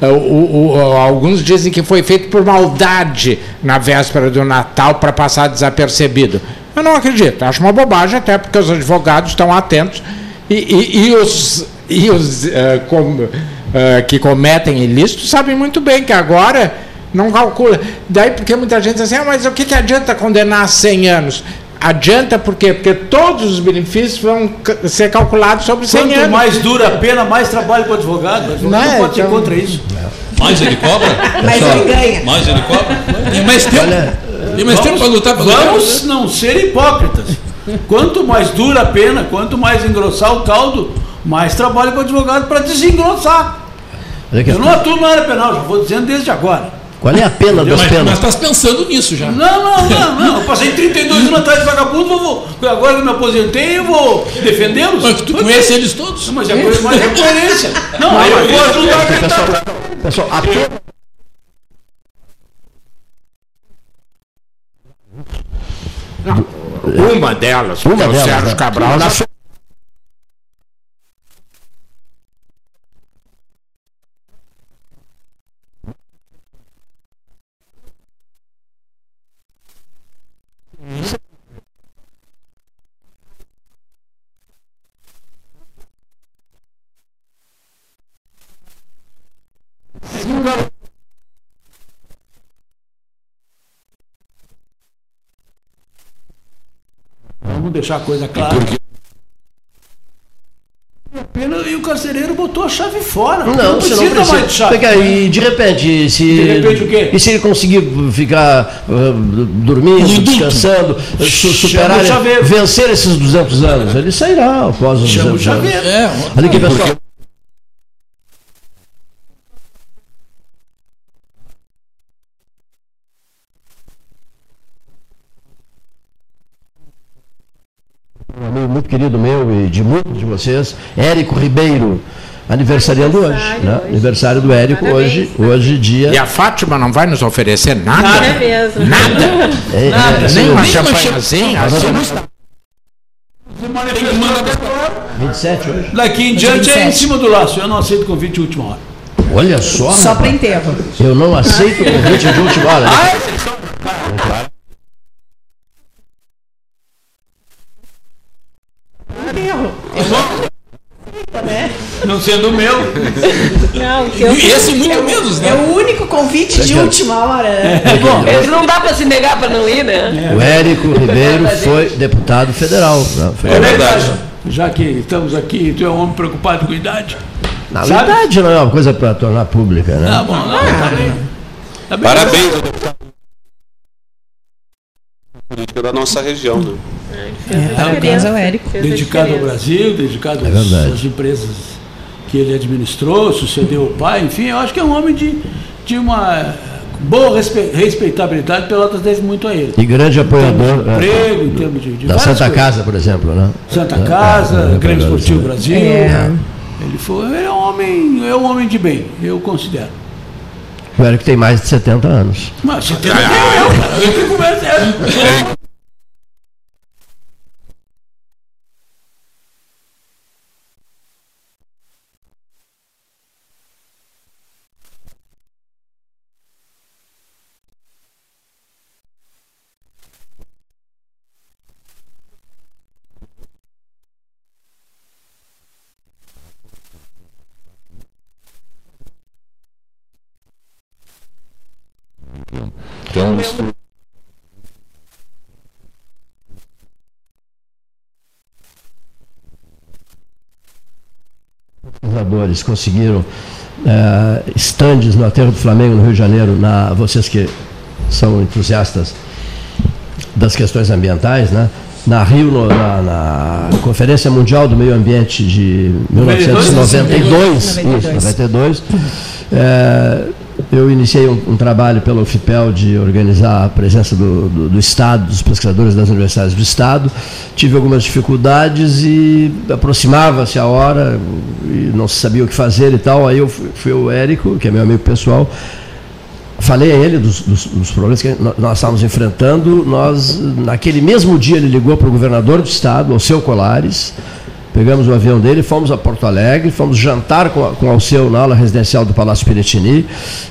eh, o- o- alguns dizem que foi feito por maldade na véspera do Natal para passar desapercebido. Eu não acredito, acho uma bobagem, até porque os advogados estão atentos e, e- e os, e os eh, com- eh, que cometem ilícitos sabem muito bem que agora não calcula. Daí porque muita gente diz assim, ah, mas o que, que adianta condenar a 100 anos? Adianta por quê? Porque todos os benefícios vão ser calculados sobre 100 Quanto anos. mais dura a pena, mais trabalho para o advogado. O advogado Não não, é? pode ser Então- contra isso. Mais ele cobra? Mas ele ganha. Mais ele cobra? Tem mais tempo. Tem mais tempo para lutar pelo Vamos não ser hipócritas. Quanto mais dura a pena, quanto mais engrossar o caldo, mais trabalho para o advogado para desengrossar. Olha Eu não atuo na área penal, já vou dizendo desde agora. Qual é a pena das Mas, mas penas? estás pensando nisso já. Não, não, não, não. Eu passei 32 anos atrás de vagabundo, vou, agora que eu me aposentei, eu vou defendê-los. Mas tu conhece eles todos? Mas é, coisa- mas é coerência. Não, aí eu vou ajudar a tentar. Pessoal, a pena. Uma delas, Uma porque o delas, Sérgio né? Cabral Na deixar a coisa clara. Pena e o carcereiro botou a chave fora. Não, não você precisa, não precisa. mais de chave. Porque aí, de repente, se. De repente o quê? E se ele conseguir ficar ah, dormindo, descansando, su superar, vencer esses 200 anos, ele sairá após os Chama o 200 anos. chaveiro. É, Olha aqui, pessoal. Um amigo muito e de muitos de vocês, Érico Ribeiro, aniversariando hoje. Aniversário Né? hoje. Aniversário do Érico Parabéns, hoje, parabéns. hoje dia. E a Fátima não vai nos oferecer nada? Nada mesmo. Nada? É, Nada, é, nem assim, uma o- champanhezinha? Assim, Se manifestou até agora. 27 hoje. Daqui em diante é em 27. cima do laço. Eu não aceito convite de última hora. Olha só. Só para enterro. Eu não aceito convite de última hora. né? Sendo o meu. Não, que eu... E esse muito menos, né? É o único convite de última hora. né? É, bom, ele não dá para se negar para não ir, né? O Érico Ribeiro foi deputado federal. né? Foi- É verdade. Já que estamos aqui, tu é um homem preocupado com a idade. Na Sabe? verdade, não é uma coisa para tornar pública, né? Tá bom, não, tá bem. Tá bem. Parabéns ao deputado política da nossa região. Né? Parabéns ao Érico. Dedicado ao. Brasil, dedicado É às empresas que ele administrou, sucedeu o pai, enfim, eu acho que é um homem de, de uma boa respe- respeitabilidade, Pelotas deve muito a ele. E grande apoiador é, Emprego, em termos de, de da Santa coisas. Casa, por exemplo, né? Santa É, Casa, é, é, Grêmio é, Esportivo é. Brasil. É. Ele foi, ele é um homem, é um homem de bem, eu considero. O Érico tem mais de 70 anos. Mas você tem eu, cara, eu que conversa é. Então, isso- pesquisadores conseguiram eh, estandes no Aterro do Flamengo, no Rio de Janeiro, na, vocês que são entusiastas das questões ambientais, né? na Rio, no- na, na Conferência Mundial do Meio Ambiente de 1992, isso, 92, eh, eu iniciei um, um trabalho pela UFPEL de organizar a presença do, do, do Estado, dos pesquisadores das universidades do Estado. Tive algumas dificuldades e aproximava-se a hora e não se sabia o que fazer e tal. Aí eu fui, fui o Érico, que é meu amigo pessoal, falei a ele dos, dos- dos problemas que nó- nós estávamos enfrentando. Nós, naquele mesmo dia, ele ligou para o governador do estado, ao seu Colares. Pegamos o avião dele, fomos a Porto Alegre, fomos jantar com, com o Alceu na aula residencial do Palácio Piratini.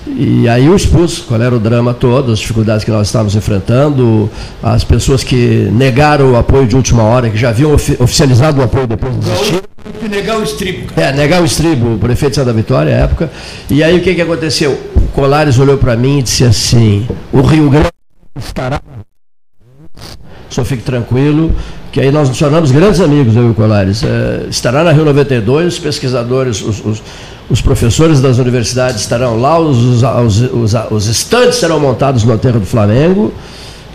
E aí eu expus qual era o drama todo, as dificuldades que nós estávamos enfrentando, as pessoas que negaram o apoio de última hora, que já haviam ofi- oficializado o apoio depois de desistir. Tem que negar o estribo, cara. É, negar o estribo, o prefeito de Santa Vitória, à época. E aí o que, que aconteceu? O Colares olhou para mim e disse assim: o Rio Grande estará. Só fique tranquilo, que aí nós nos tornamos grandes amigos, eu e o Colares. É, estará na Rio 92, os pesquisadores, os, os, os professores das universidades estarão lá, os, os, estandes serão montados no aterro do Flamengo.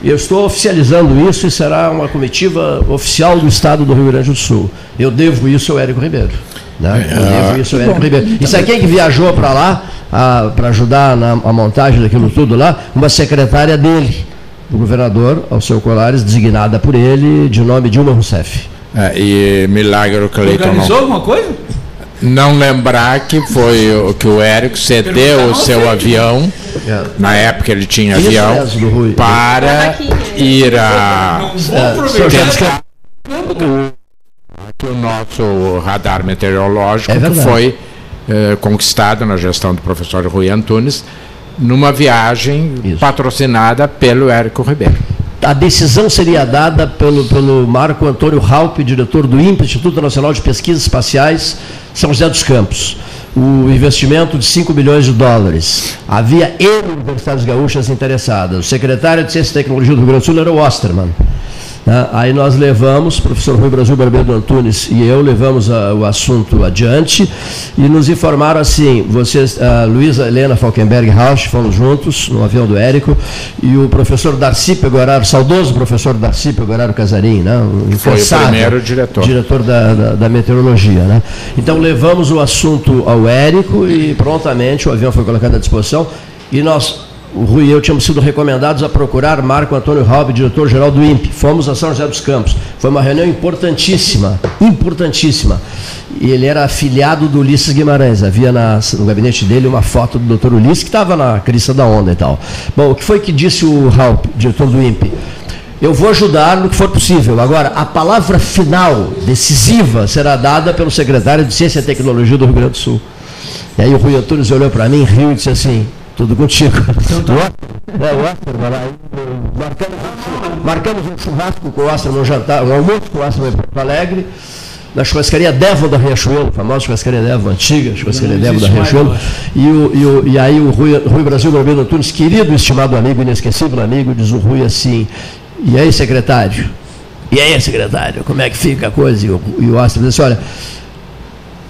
E eu estou oficializando isso e será uma comitiva oficial do Estado do Rio Grande do Sul. Eu devo isso ao Érico Ribeiro. Né? Eu devo isso ao Érico Ribeiro. E sabe quem que viajou para lá para ajudar na a montagem daquilo tudo lá? Uma secretária dele, do governador, ao seu Colares, designada por ele, de nome Dilma Rousseff. É, e milagre Cleiton Organizou não, alguma coisa? não lembrar que foi o que o Érico cedeu o seu avião, na época ele tinha Isso avião, Rui. para ir a É, quero descrever- que o nosso radar meteorológico É que foi eh, conquistado na gestão do professor Rui Antunes numa viagem Isso. patrocinada pelo Érico Ribeiro. A decisão seria dada pelo, pelo Marco Antônio Raup, diretor do INPE, Instituto Nacional de Pesquisas Espaciais, São José dos Campos. O investimento de 5 milhões de dólares. Havia N universidades gaúchas interessadas. O secretário de Ciência e Tecnologia do Rio Grande do Sul era o Osterman. Né? Aí nós levamos, o professor Rui Brasil Barbeiro Antunes e eu levamos a- o assunto adiante e nos informaram assim, vocês, a Luísa Helena Falkenberg Rausch, fomos juntos no avião do Érico, e o professor Darcy Pegoraro, saudoso professor Darcy Pegoraro Casarim, né? um Foi o primeiro diretor. diretor da, da, da meteorologia. Né? Então levamos o assunto ao Érico e prontamente o avião foi colocado à disposição e nós, o Rui e eu, tínhamos sido recomendados a procurar Marco Antônio Raub, diretor-geral do INPE. Fomos a São José dos Campos. Foi uma reunião importantíssima, importantíssima. E ele era afiliado do Ulisses Guimarães. Havia na- no gabinete dele uma foto do Dr. Ulisses que estava na crista da onda e tal. Bom, o que foi que disse o Raup, diretor do INPE? Eu vou ajudar no que for possível. Agora, a palavra final, decisiva, será dada pelo secretário de Ciência e Tecnologia do Rio Grande do Sul. E aí o Rui Antunes olhou para mim, riu e disse assim, tudo contigo. O é, o Osterman, aí, marcamos, um chu- marcamos um churrasco com o Osterman, um jantar, um almoço com o Osterman em Porto Alegre. na churrascaria Devon da Riachuelo, famosa churrascaria Devon, antiga churrascaria Não Devon da Riachuelo. E, o, e, o- e aí o Rui, Rui Brasil Gomes Antunes, querido, estimado amigo, inesquecível amigo, diz o Rui assim, e aí, secretário? E aí, secretário, como é que fica a coisa? E o, e o Astra diz assim, olha,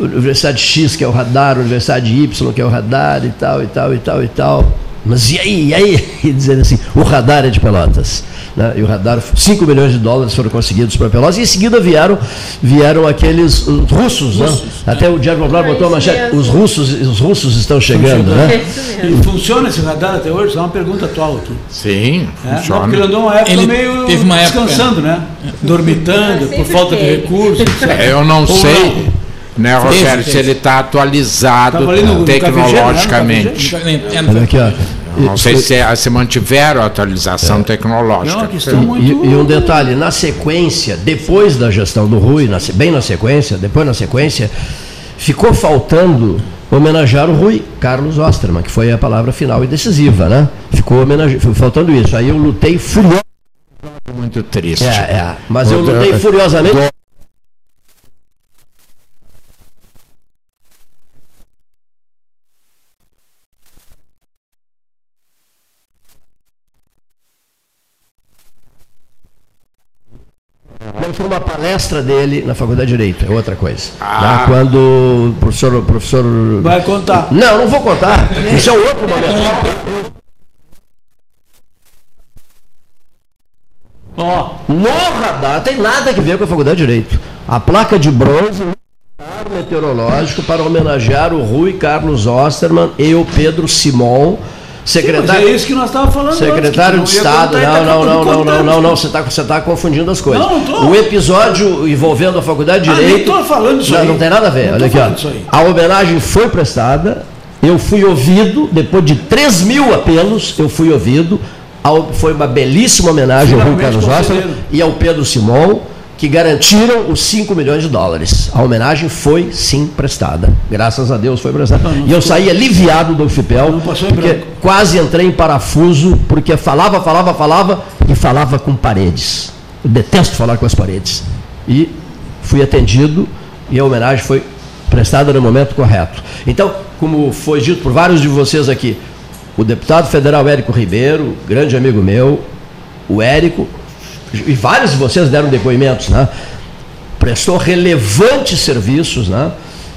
Universidade X, que é o radar, Universidade Y, que é o radar, e tal, e tal, e tal, e tal. Mas e aí, e aí? E dizendo assim, o radar é de Pelotas. Né? E o radar, 5 milhões de dólares foram conseguidos para Pelotas, e em seguida vieram, vieram aqueles uh, russos, né? Até o Diário Popular botou a manchete, os russos, os russos estão chegando, né? E funciona esse radar até hoje? Isso é uma pergunta atual aqui. Sim, É? Não, funciona. porque ele andou uma época Ele meio teve uma época- descansando, né? Dormitando, por falta de recursos. etc. É, Eu não Ou sei, né, Rogério, se ele está atualizado ali no- no tecnologicamente. É, Olha aqui, ó. Não sei se, se mantiveram a atualização tecnológica. Não, E, muito. e um detalhe, na sequência, depois da gestão do Rui, na bem na sequência, depois na sequência, ficou faltando homenagear o Rui Carlos Osterman, que foi a palavra final e decisiva, né? Ficou faltando isso. Aí eu lutei furiosamente. Muito triste. É, é, mas eu lutei furiosamente. Foi uma palestra dele na Faculdade de Direito, é outra coisa. Ah. Né? Quando o professor, o professor. Vai contar. Não, não vou contar. Isso é outro momento. Ó, No radar tem nada a ver com a Faculdade de Direito. A placa de bronze no radar meteorológico para homenagear o Rui Carlos Osterman e o Pedro Simon, secretário. é isso que nós estávamos falando. Secretário antes, de não Estado, não, tá não, não, não, não, contando. não, não, você está você tá confundindo as coisas. Não, não tô. O episódio envolvendo a Faculdade de Ah, Direito. tô falando disso não, aí. não tem nada a ver, Não olha aqui, ó. A homenagem foi prestada, eu fui ouvido, depois de 3 mil apelos, eu fui ouvido. Foi uma belíssima homenagem ao Rui Carlos concederam. e ao Pedro Simon, que garantiram os 5 milhões de dólares. A homenagem foi sim prestada. Graças a Deus foi prestada. E eu saí aliviado do Não em porque quase entrei em parafuso, porque falava, falava, falava e falava com paredes. Eu detesto falar com as paredes. E fui atendido e a homenagem foi prestada no momento correto. Então, como foi dito por vários de vocês aqui, o deputado federal Érico Ribeiro, grande amigo meu, o Érico, e vários de vocês deram depoimentos, né? Prestou relevantes serviços, né?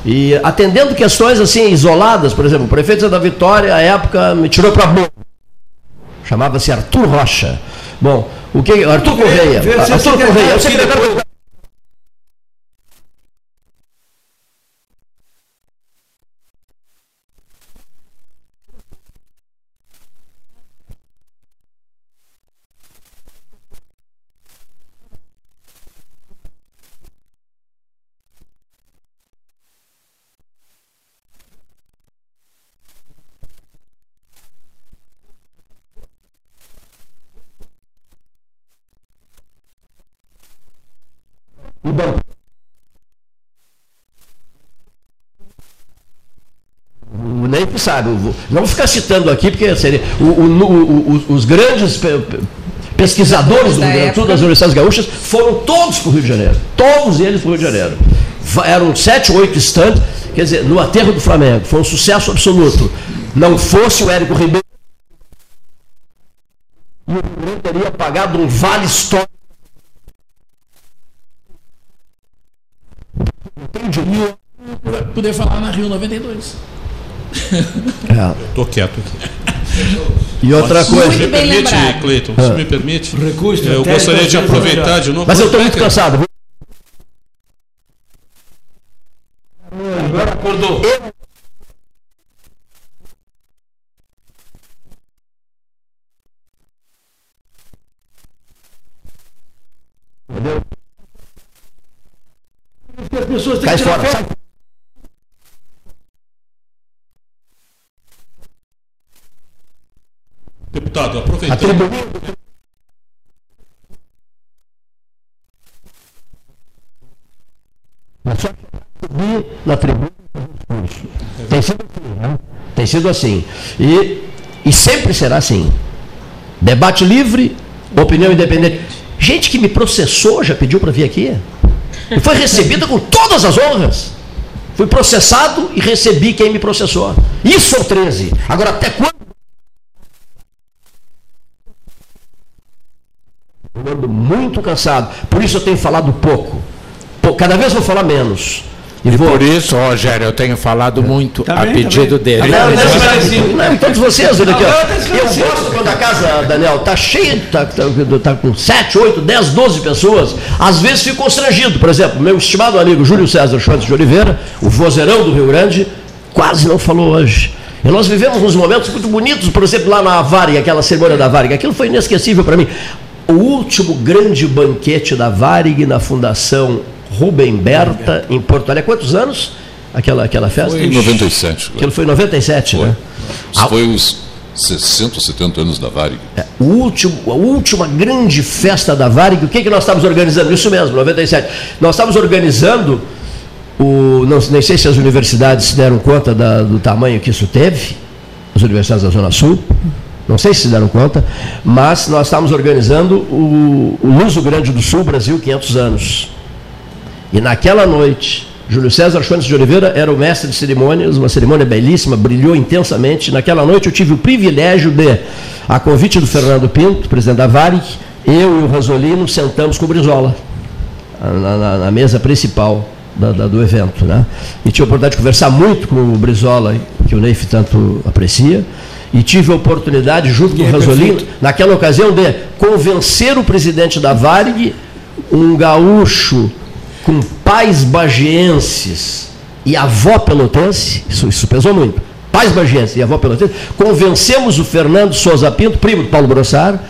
E atendendo questões assim isoladas, por exemplo, o prefeito da Vitória, à época, me tirou para boa. Chamava-se Arthur Rocha. Bom, o que Arthur Correia, Arthur Correia, o secretário O Ney sabe, eu vou- não vou ficar citando aqui, porque seria, o- o- o- o- os grandes pe- pe- pesquisadores do Da Rio Grande do Sul, das universidades gaúchas, foram todos para o Rio de Janeiro. Todos eles para o Rio de Janeiro. Eram sete, oito estantes, quer dizer, no aterro do Flamengo. Foi um sucesso absoluto. Não fosse o Érico Ribeiro, e o Rio Grande teria pagado um vale histórico. Tem dinheiro. Vai poder falar na Rio 92. É. Estou quieto aqui. E outra Se coisa. me bem permite. Cleiton, se me permite, Recurso eu gostaria de aproveitar de novo. Mas eu estou muito cansado. Agora acordou. Porque As pessoas têm que tirar fora. Atribuindo. Mas só subir na tribuna. Tem sido assim, né? Tem sido assim. E, e sempre será assim. Debate livre, opinião independente. Gente que me processou já pediu para vir aqui. E foi recebida com todas as honras. Fui processado e recebi quem me processou. Isso é o 13. Agora, até quando? Eu ando muito cansado. Por isso eu tenho falado pouco. Cada vez vou falar menos. E por isso, Rogério, eu tenho falado muito a Também, pedido também. dele. Não, não, não, todos vocês, olha aqui, ó. Eu não, gosto quando a casa, Daniel, tá cheia, tá, tá, tá com 7, 8, 10, 12 pessoas. Às vezes fico constrangido. Por exemplo, meu estimado amigo Júlio César Schwartz de Oliveira, o vozeirão do Rio Grande, quase não falou hoje. E nós vivemos uns momentos muito bonitos, por exemplo, lá na Varig, aquela cerimônia da Varig. Aquilo foi inesquecível para mim. O último grande banquete da Varig na Fundação Rubem Berta, em Porto Alegre. Quantos anos aquela, aquela festa? Foi em 97. Aquilo foi em 97, né? Isso foi os 60 ou 70 anos da Varig. O último, a última grande festa da Varig, o que, que nós estávamos organizando? Isso mesmo, 97. Nós estávamos organizando, o, não, nem sei se as universidades se deram conta da- do tamanho que isso teve, as universidades da Zona Sul, não sei se se deram conta, mas nós estávamos organizando o, o Luso Grande do Sul Brasil 500 anos. E naquela noite, Júlio César Schwantes de Oliveira era o mestre de cerimônias, uma cerimônia belíssima, brilhou intensamente. Naquela noite eu tive o privilégio de, a convite do Fernando Pinto, presidente da Varig, eu e o Rasolino sentamos com o Brizola, na, na- na mesa principal da- da- do evento. Né? E tive a oportunidade de conversar muito com o Brizola, que o Neif tanto aprecia, e tive a oportunidade, junto com o é Rasolino, naquela ocasião, de convencer o presidente da Varig, um gaúcho com pais bagienses e avó pelotense, isso, isso pesou muito, pais bagienses e avó pelotense, convencemos o Fernando Souza Pinto, primo do Paulo Brossar,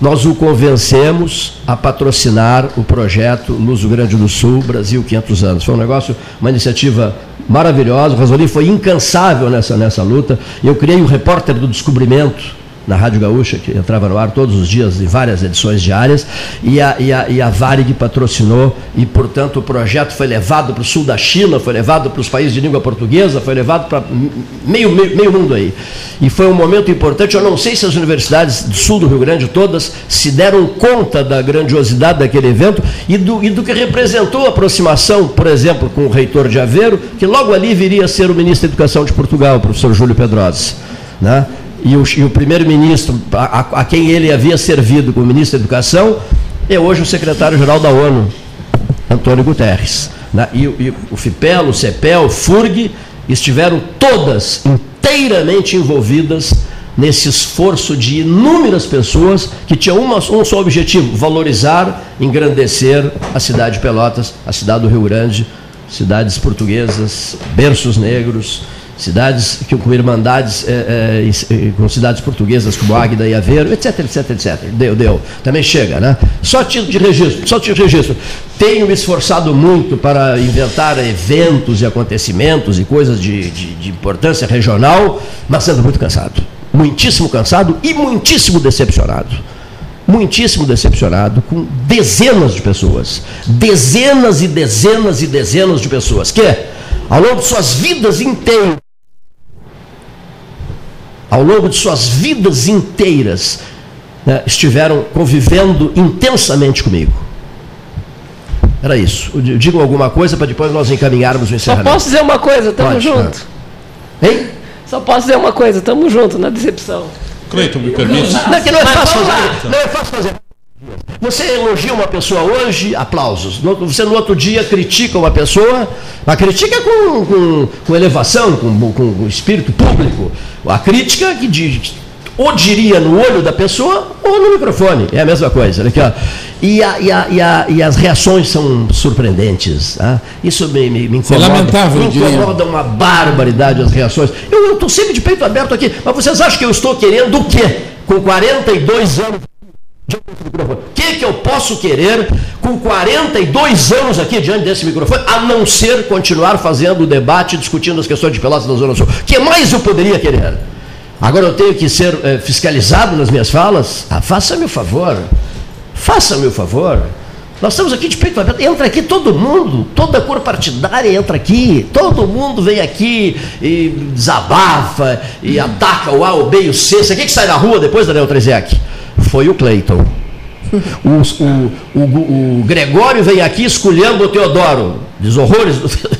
nós o convencemos a patrocinar o projeto Luso Grande do Sul, Brasil 500 anos. Foi um negócio, uma iniciativa maravilhosa. O Rasolim foi incansável nessa, nessa luta. Eu criei o repórter do descobrimento na Rádio Gaúcha, que entrava no ar todos os dias em várias edições diárias, e a, e a, e a Varig patrocinou, e portanto o projeto foi levado para o sul da China, foi levado para os países de língua portuguesa, foi levado para meio, meio, meio mundo aí. E foi um momento importante, eu não sei se as universidades do sul do Rio Grande todas se deram conta da grandiosidade daquele evento e do, e do que representou a aproximação, por exemplo, com o reitor de Aveiro, que logo ali viria a ser o ministro da Educação de Portugal, o professor Júlio Pedrosa. Né? E o, o primeiro-ministro, a, a- quem ele havia servido como ministro da Educação, é hoje o secretário-geral da ONU, Antônio Guterres. né? E, o- e o FIPEL, o CEPEL, o FURG estiveram todas inteiramente envolvidas nesse esforço de inúmeras pessoas que tinham uma- um só objetivo: valorizar, engrandecer a cidade de Pelotas, a cidade do Rio Grande, cidades portuguesas, berços negros, cidades que, com irmandades, eh, eh, eh, com cidades portuguesas como Águida e Aveiro, etc, etc, etc. Deu, deu. Também chega, né? Só título de registro, só título de registro. Tenho me esforçado muito para inventar eventos e acontecimentos e coisas de, de, de importância regional, mas ando muito cansado. Muitíssimo cansado e muitíssimo decepcionado muitíssimo decepcionado com dezenas de pessoas, dezenas e dezenas e dezenas de pessoas que, ao longo de suas vidas inteiras, ao longo de suas vidas inteiras, né, estiveram convivendo intensamente comigo. Era isso. Digo alguma coisa para depois nós encaminharmos o Só encerramento. posso dizer uma coisa, tamo Pode, junto. Hein? Só posso dizer uma coisa, tamo junto na decepção. Cleiton, me permite? Não, que não é fácil fazer. Não é fácil fazer. Você elogia uma pessoa hoje, aplausos. Você no outro dia critica uma pessoa, a crítica é com, com, com elevação, com, com, espírito público. A crítica que diz, ou diria no olho da pessoa ou no microfone. É a mesma coisa. Aqui. E, a- e a- e a- e as reações são surpreendentes. tá? Isso me, me, me incomoda. lamentável, me incomoda uma barbaridade as reações. Eu estou sempre de peito aberto aqui, mas vocês acham que eu estou querendo o quê? Com 42 anos. O que, que eu posso querer com 42 anos aqui diante desse microfone, a não ser continuar fazendo o debate, discutindo as questões de Pelotas da Zona Sul? O que mais eu poderia querer? Agora eu tenho que ser eh, fiscalizado nas minhas falas? Ah, faça-me o favor. Faça-me o favor. Nós estamos aqui de peito aberto. Entra aqui todo mundo, toda cor partidária entra aqui. Todo mundo vem aqui e desabafa e ataca o A, o B e o C. Você quer que sai na rua depois, Daniel Treziak? Foi o Cleiton. O, o, o, o Gregório vem aqui escolhendo o Teodoro, diz horrores,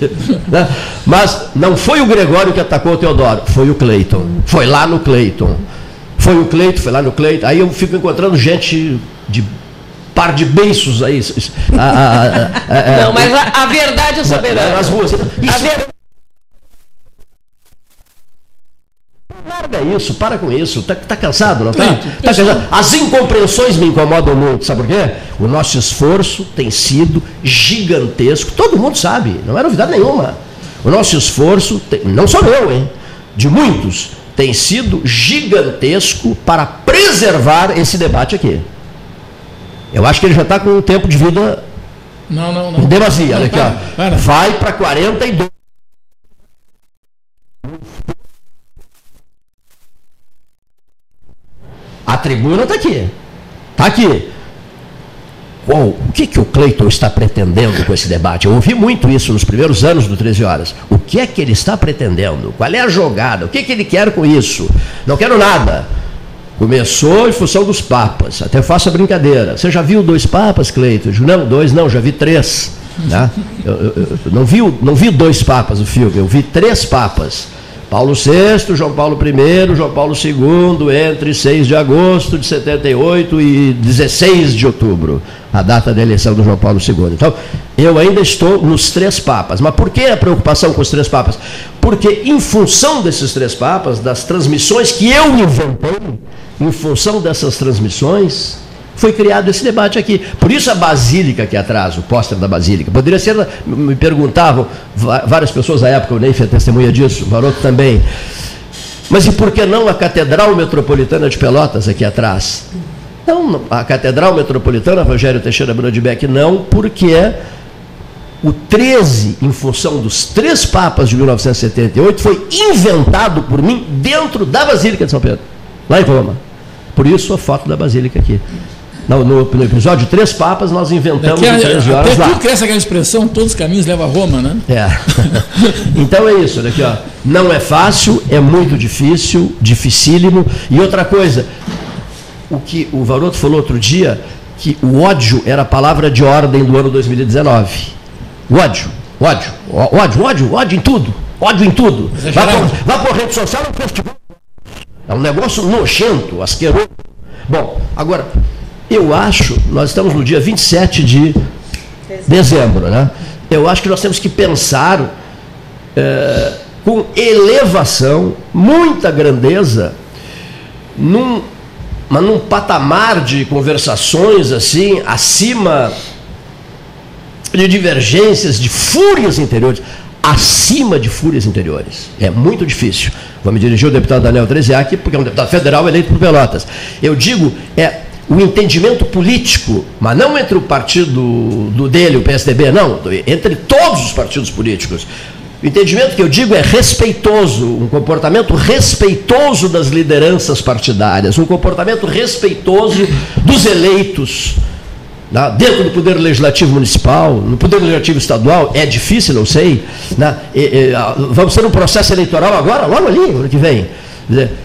né? mas não foi o Gregório que atacou o Teodoro, foi o Cleiton. Foi lá no Cleiton. Foi o Cleiton, foi lá no Cleiton. Aí eu fico encontrando gente de par de beiços aí. A, a, a, não, mas a, verdade é soberana. Nas ruas. Isso, Larga isso, para com isso. Está tá cansado, não está? Tá cansado. As incompreensões me incomodam muito, sabe por quê? O nosso esforço tem sido gigantesco. Todo mundo sabe, não é novidade nenhuma. O nosso esforço, tem, não sou eu, hein? De muitos, tem sido gigantesco para preservar esse debate aqui. Eu acho que ele já está com um tempo de vida. Não, não, não. Demasia. Olha aqui, ó. Vai para 42. A tribuna está aqui. Está aqui. Uou, o que, que o Cleiton está pretendendo com esse debate? Eu ouvi muito isso nos primeiros anos do 13 Horas. O que é que ele está pretendendo? Qual é a jogada? O que, que ele quer com isso? Não quero nada. Começou em função dos papas. Até faço a brincadeira. Você já viu dois papas, Cleiton? Não, dois não, já vi três. Né? Eu, eu, eu, não, vi, não vi dois papas o filme, eu vi três papas. Paulo VI, João Paulo I, João Paulo II, entre 6 de agosto de 78 e 16 de outubro, a data da eleição do João Paulo II. Então, eu ainda estou nos três papas. Mas por que a preocupação com os três papas? Porque, em função desses três papas, das transmissões que eu inventei, em função dessas transmissões, foi criado esse debate aqui. Por isso a Basílica aqui atrás, o póster da Basílica. Poderia ser, me perguntavam, várias pessoas à época, o Neif é testemunha disso, o Varoto também. Mas e por que não a Catedral Metropolitana de Pelotas aqui atrás? Não, a Catedral Metropolitana, Rogério Teixeira Brodbeck, não, porque o 13, em função dos três papas de 1978, foi inventado por mim dentro da Basílica de São Pedro, lá em Roma. Por isso a foto da Basílica aqui. No, no, no, episódio Três Papas, nós inventamos Daqui a, 13 horas até lá. cresce aquela expressão, todos os caminhos levam a Roma, né? É. então é isso, olha aqui, ó. Não é fácil, é muito difícil, dificílimo. E outra coisa, o que o Varoto falou outro dia, que o ódio era a palavra de ordem do ano 2019. O ódio, ódio, ódio, ódio, ódio em tudo. Ódio em tudo. Vá por, vá por rede social, é um festival. É um negócio nojento, asqueroso. Bom, agora, eu acho, nós estamos no dia 27 de dezembro, né? Eu acho que nós temos que pensar é, com elevação, muita grandeza, num, mas num patamar de conversações assim, acima de divergências, de fúrias interiores, acima de fúrias interiores. É muito difícil. Vou me dirigir ao deputado Daniel Treziak, porque é um deputado federal eleito por Pelotas. Eu digo, é o entendimento político, mas não entre o partido do dele, o PSDB, não, entre todos os partidos políticos. O entendimento que eu digo é respeitoso, um comportamento respeitoso das lideranças partidárias, um comportamento respeitoso dos eleitos. Né? Dentro do Poder Legislativo Municipal, no Poder Legislativo Estadual, é difícil, não sei. Né? E, e, vamos ter um processo eleitoral agora, logo ali, ano que vem.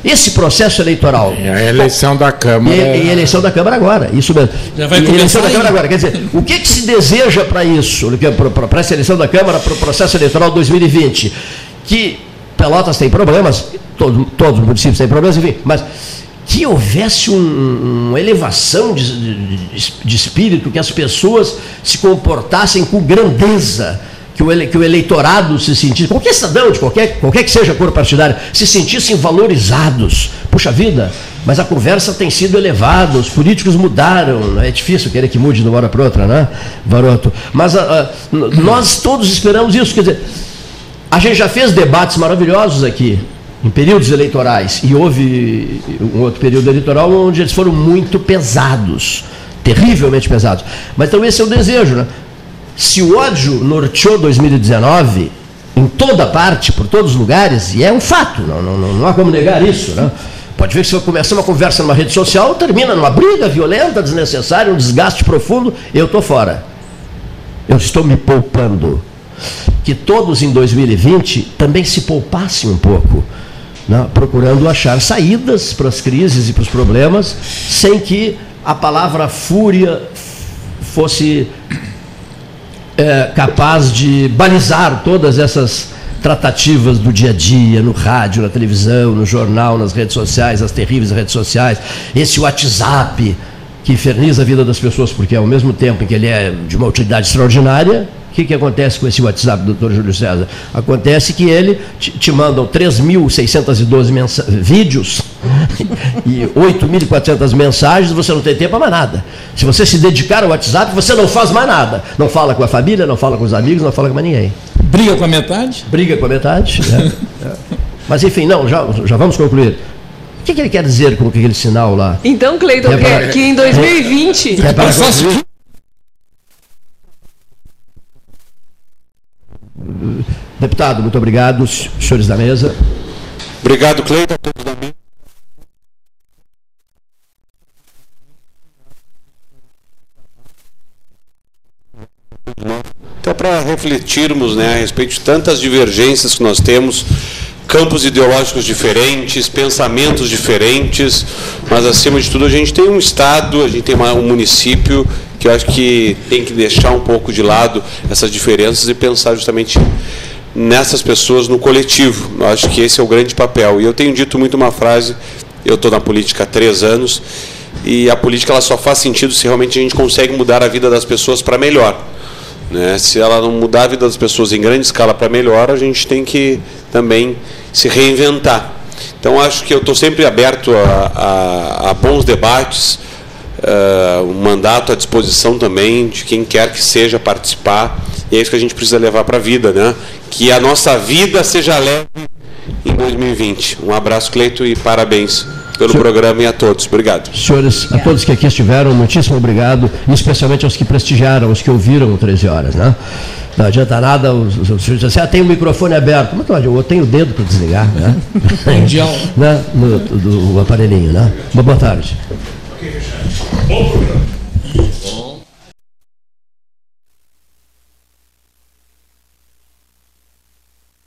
Esse processo eleitoral. E a eleição da Câmara. E, e a eleição da Câmara agora, isso mesmo. Já vai e eleição da Câmara agora. Quer dizer, o que, que se deseja para isso, para essa eleição da Câmara, para o processo eleitoral 2020? Que Pelotas tem problemas, todo, todos os municípios têm problemas, enfim, mas que houvesse um, uma elevação de, de, de espírito, que as pessoas se comportassem com grandeza que o, ele, que o eleitorado se sentisse, qualquer cidadão, de qualquer, qualquer que seja a cor partidária, se sentissem valorizados. Puxa vida, mas a conversa tem sido elevada, os políticos mudaram, é difícil querer que mude de uma hora para outra, né, Varoto? Mas a, a, nós todos esperamos isso, quer dizer, a gente já fez debates maravilhosos aqui, em períodos eleitorais, e houve um outro período eleitoral onde eles foram muito pesados, terrivelmente pesados. Mas então esse é o desejo, né? Se o ódio norteou 2019 em toda parte, por todos os lugares, e é um fato, não, não, não há como negar isso, né? Pode ver que se eu começar uma conversa numa rede social, termina numa briga violenta, desnecessária, um desgaste profundo, eu estou fora. Eu estou me poupando. Que todos em 2020 também se poupassem um pouco, né? procurando achar saídas para as crises e para os problemas, sem que a palavra fúria fosse é, capaz de balizar todas essas tratativas do dia a dia, no rádio, na televisão, no jornal, nas redes sociais, as terríveis redes sociais, esse WhatsApp que inferniza a vida das pessoas, porque ao mesmo tempo em que ele é de uma utilidade extraordinária, o que, que acontece com esse WhatsApp, doutor Júlio César? Acontece que ele te, te mandam 3.612 vídeos e 8.400 mensagens, você não tem tempo para mais nada. Se você se dedicar ao WhatsApp, você não faz mais nada. Não fala com a família, não fala com os amigos, não fala com mais ninguém. Briga com a metade? Briga com a metade. Né? Mas enfim, não, já, já vamos concluir. O que, que, ele quer dizer com aquele sinal lá? Então, Cleiton, que, que, em 2020. É para Deputado, muito obrigado. Senhores da mesa. Obrigado, Cleiton, a todos da mesa. Até para refletirmos né, a respeito de tantas divergências que nós temos, campos ideológicos diferentes, pensamentos diferentes, mas acima de tudo a gente tem um Estado, a gente tem uma, um município que eu acho que tem que deixar um pouco de lado essas diferenças e pensar justamente nessas pessoas no coletivo. Eu acho que esse é o grande papel. E eu tenho dito muito uma frase, eu estou na política há três anos, e a política ela só faz sentido se realmente a gente consegue mudar a vida das pessoas para melhor. Né? Se ela não mudar a vida das pessoas em grande escala para melhor, a gente tem que também se reinventar. Então acho que eu estou sempre aberto a, a, a bons debates, uh, um mandato à disposição também de quem quer que seja participar. E é isso que a gente precisa levar para a vida, né? Que a nossa vida seja leve em 2020. Um abraço, Cleito, e parabéns pelo Senhor, programa e a todos. Obrigado. Senhores, a todos que aqui estiveram, muitíssimo obrigado, e especialmente aos que prestigiaram, aos que ouviram o 13 horas, né? Não adianta nada, os senhores dizem assim, ah, tem o microfone aberto. Mas eu tenho o dedo para desligar, né? Né? No, do, do aparelhinho, né? Boa tarde. Bom programa. Bom.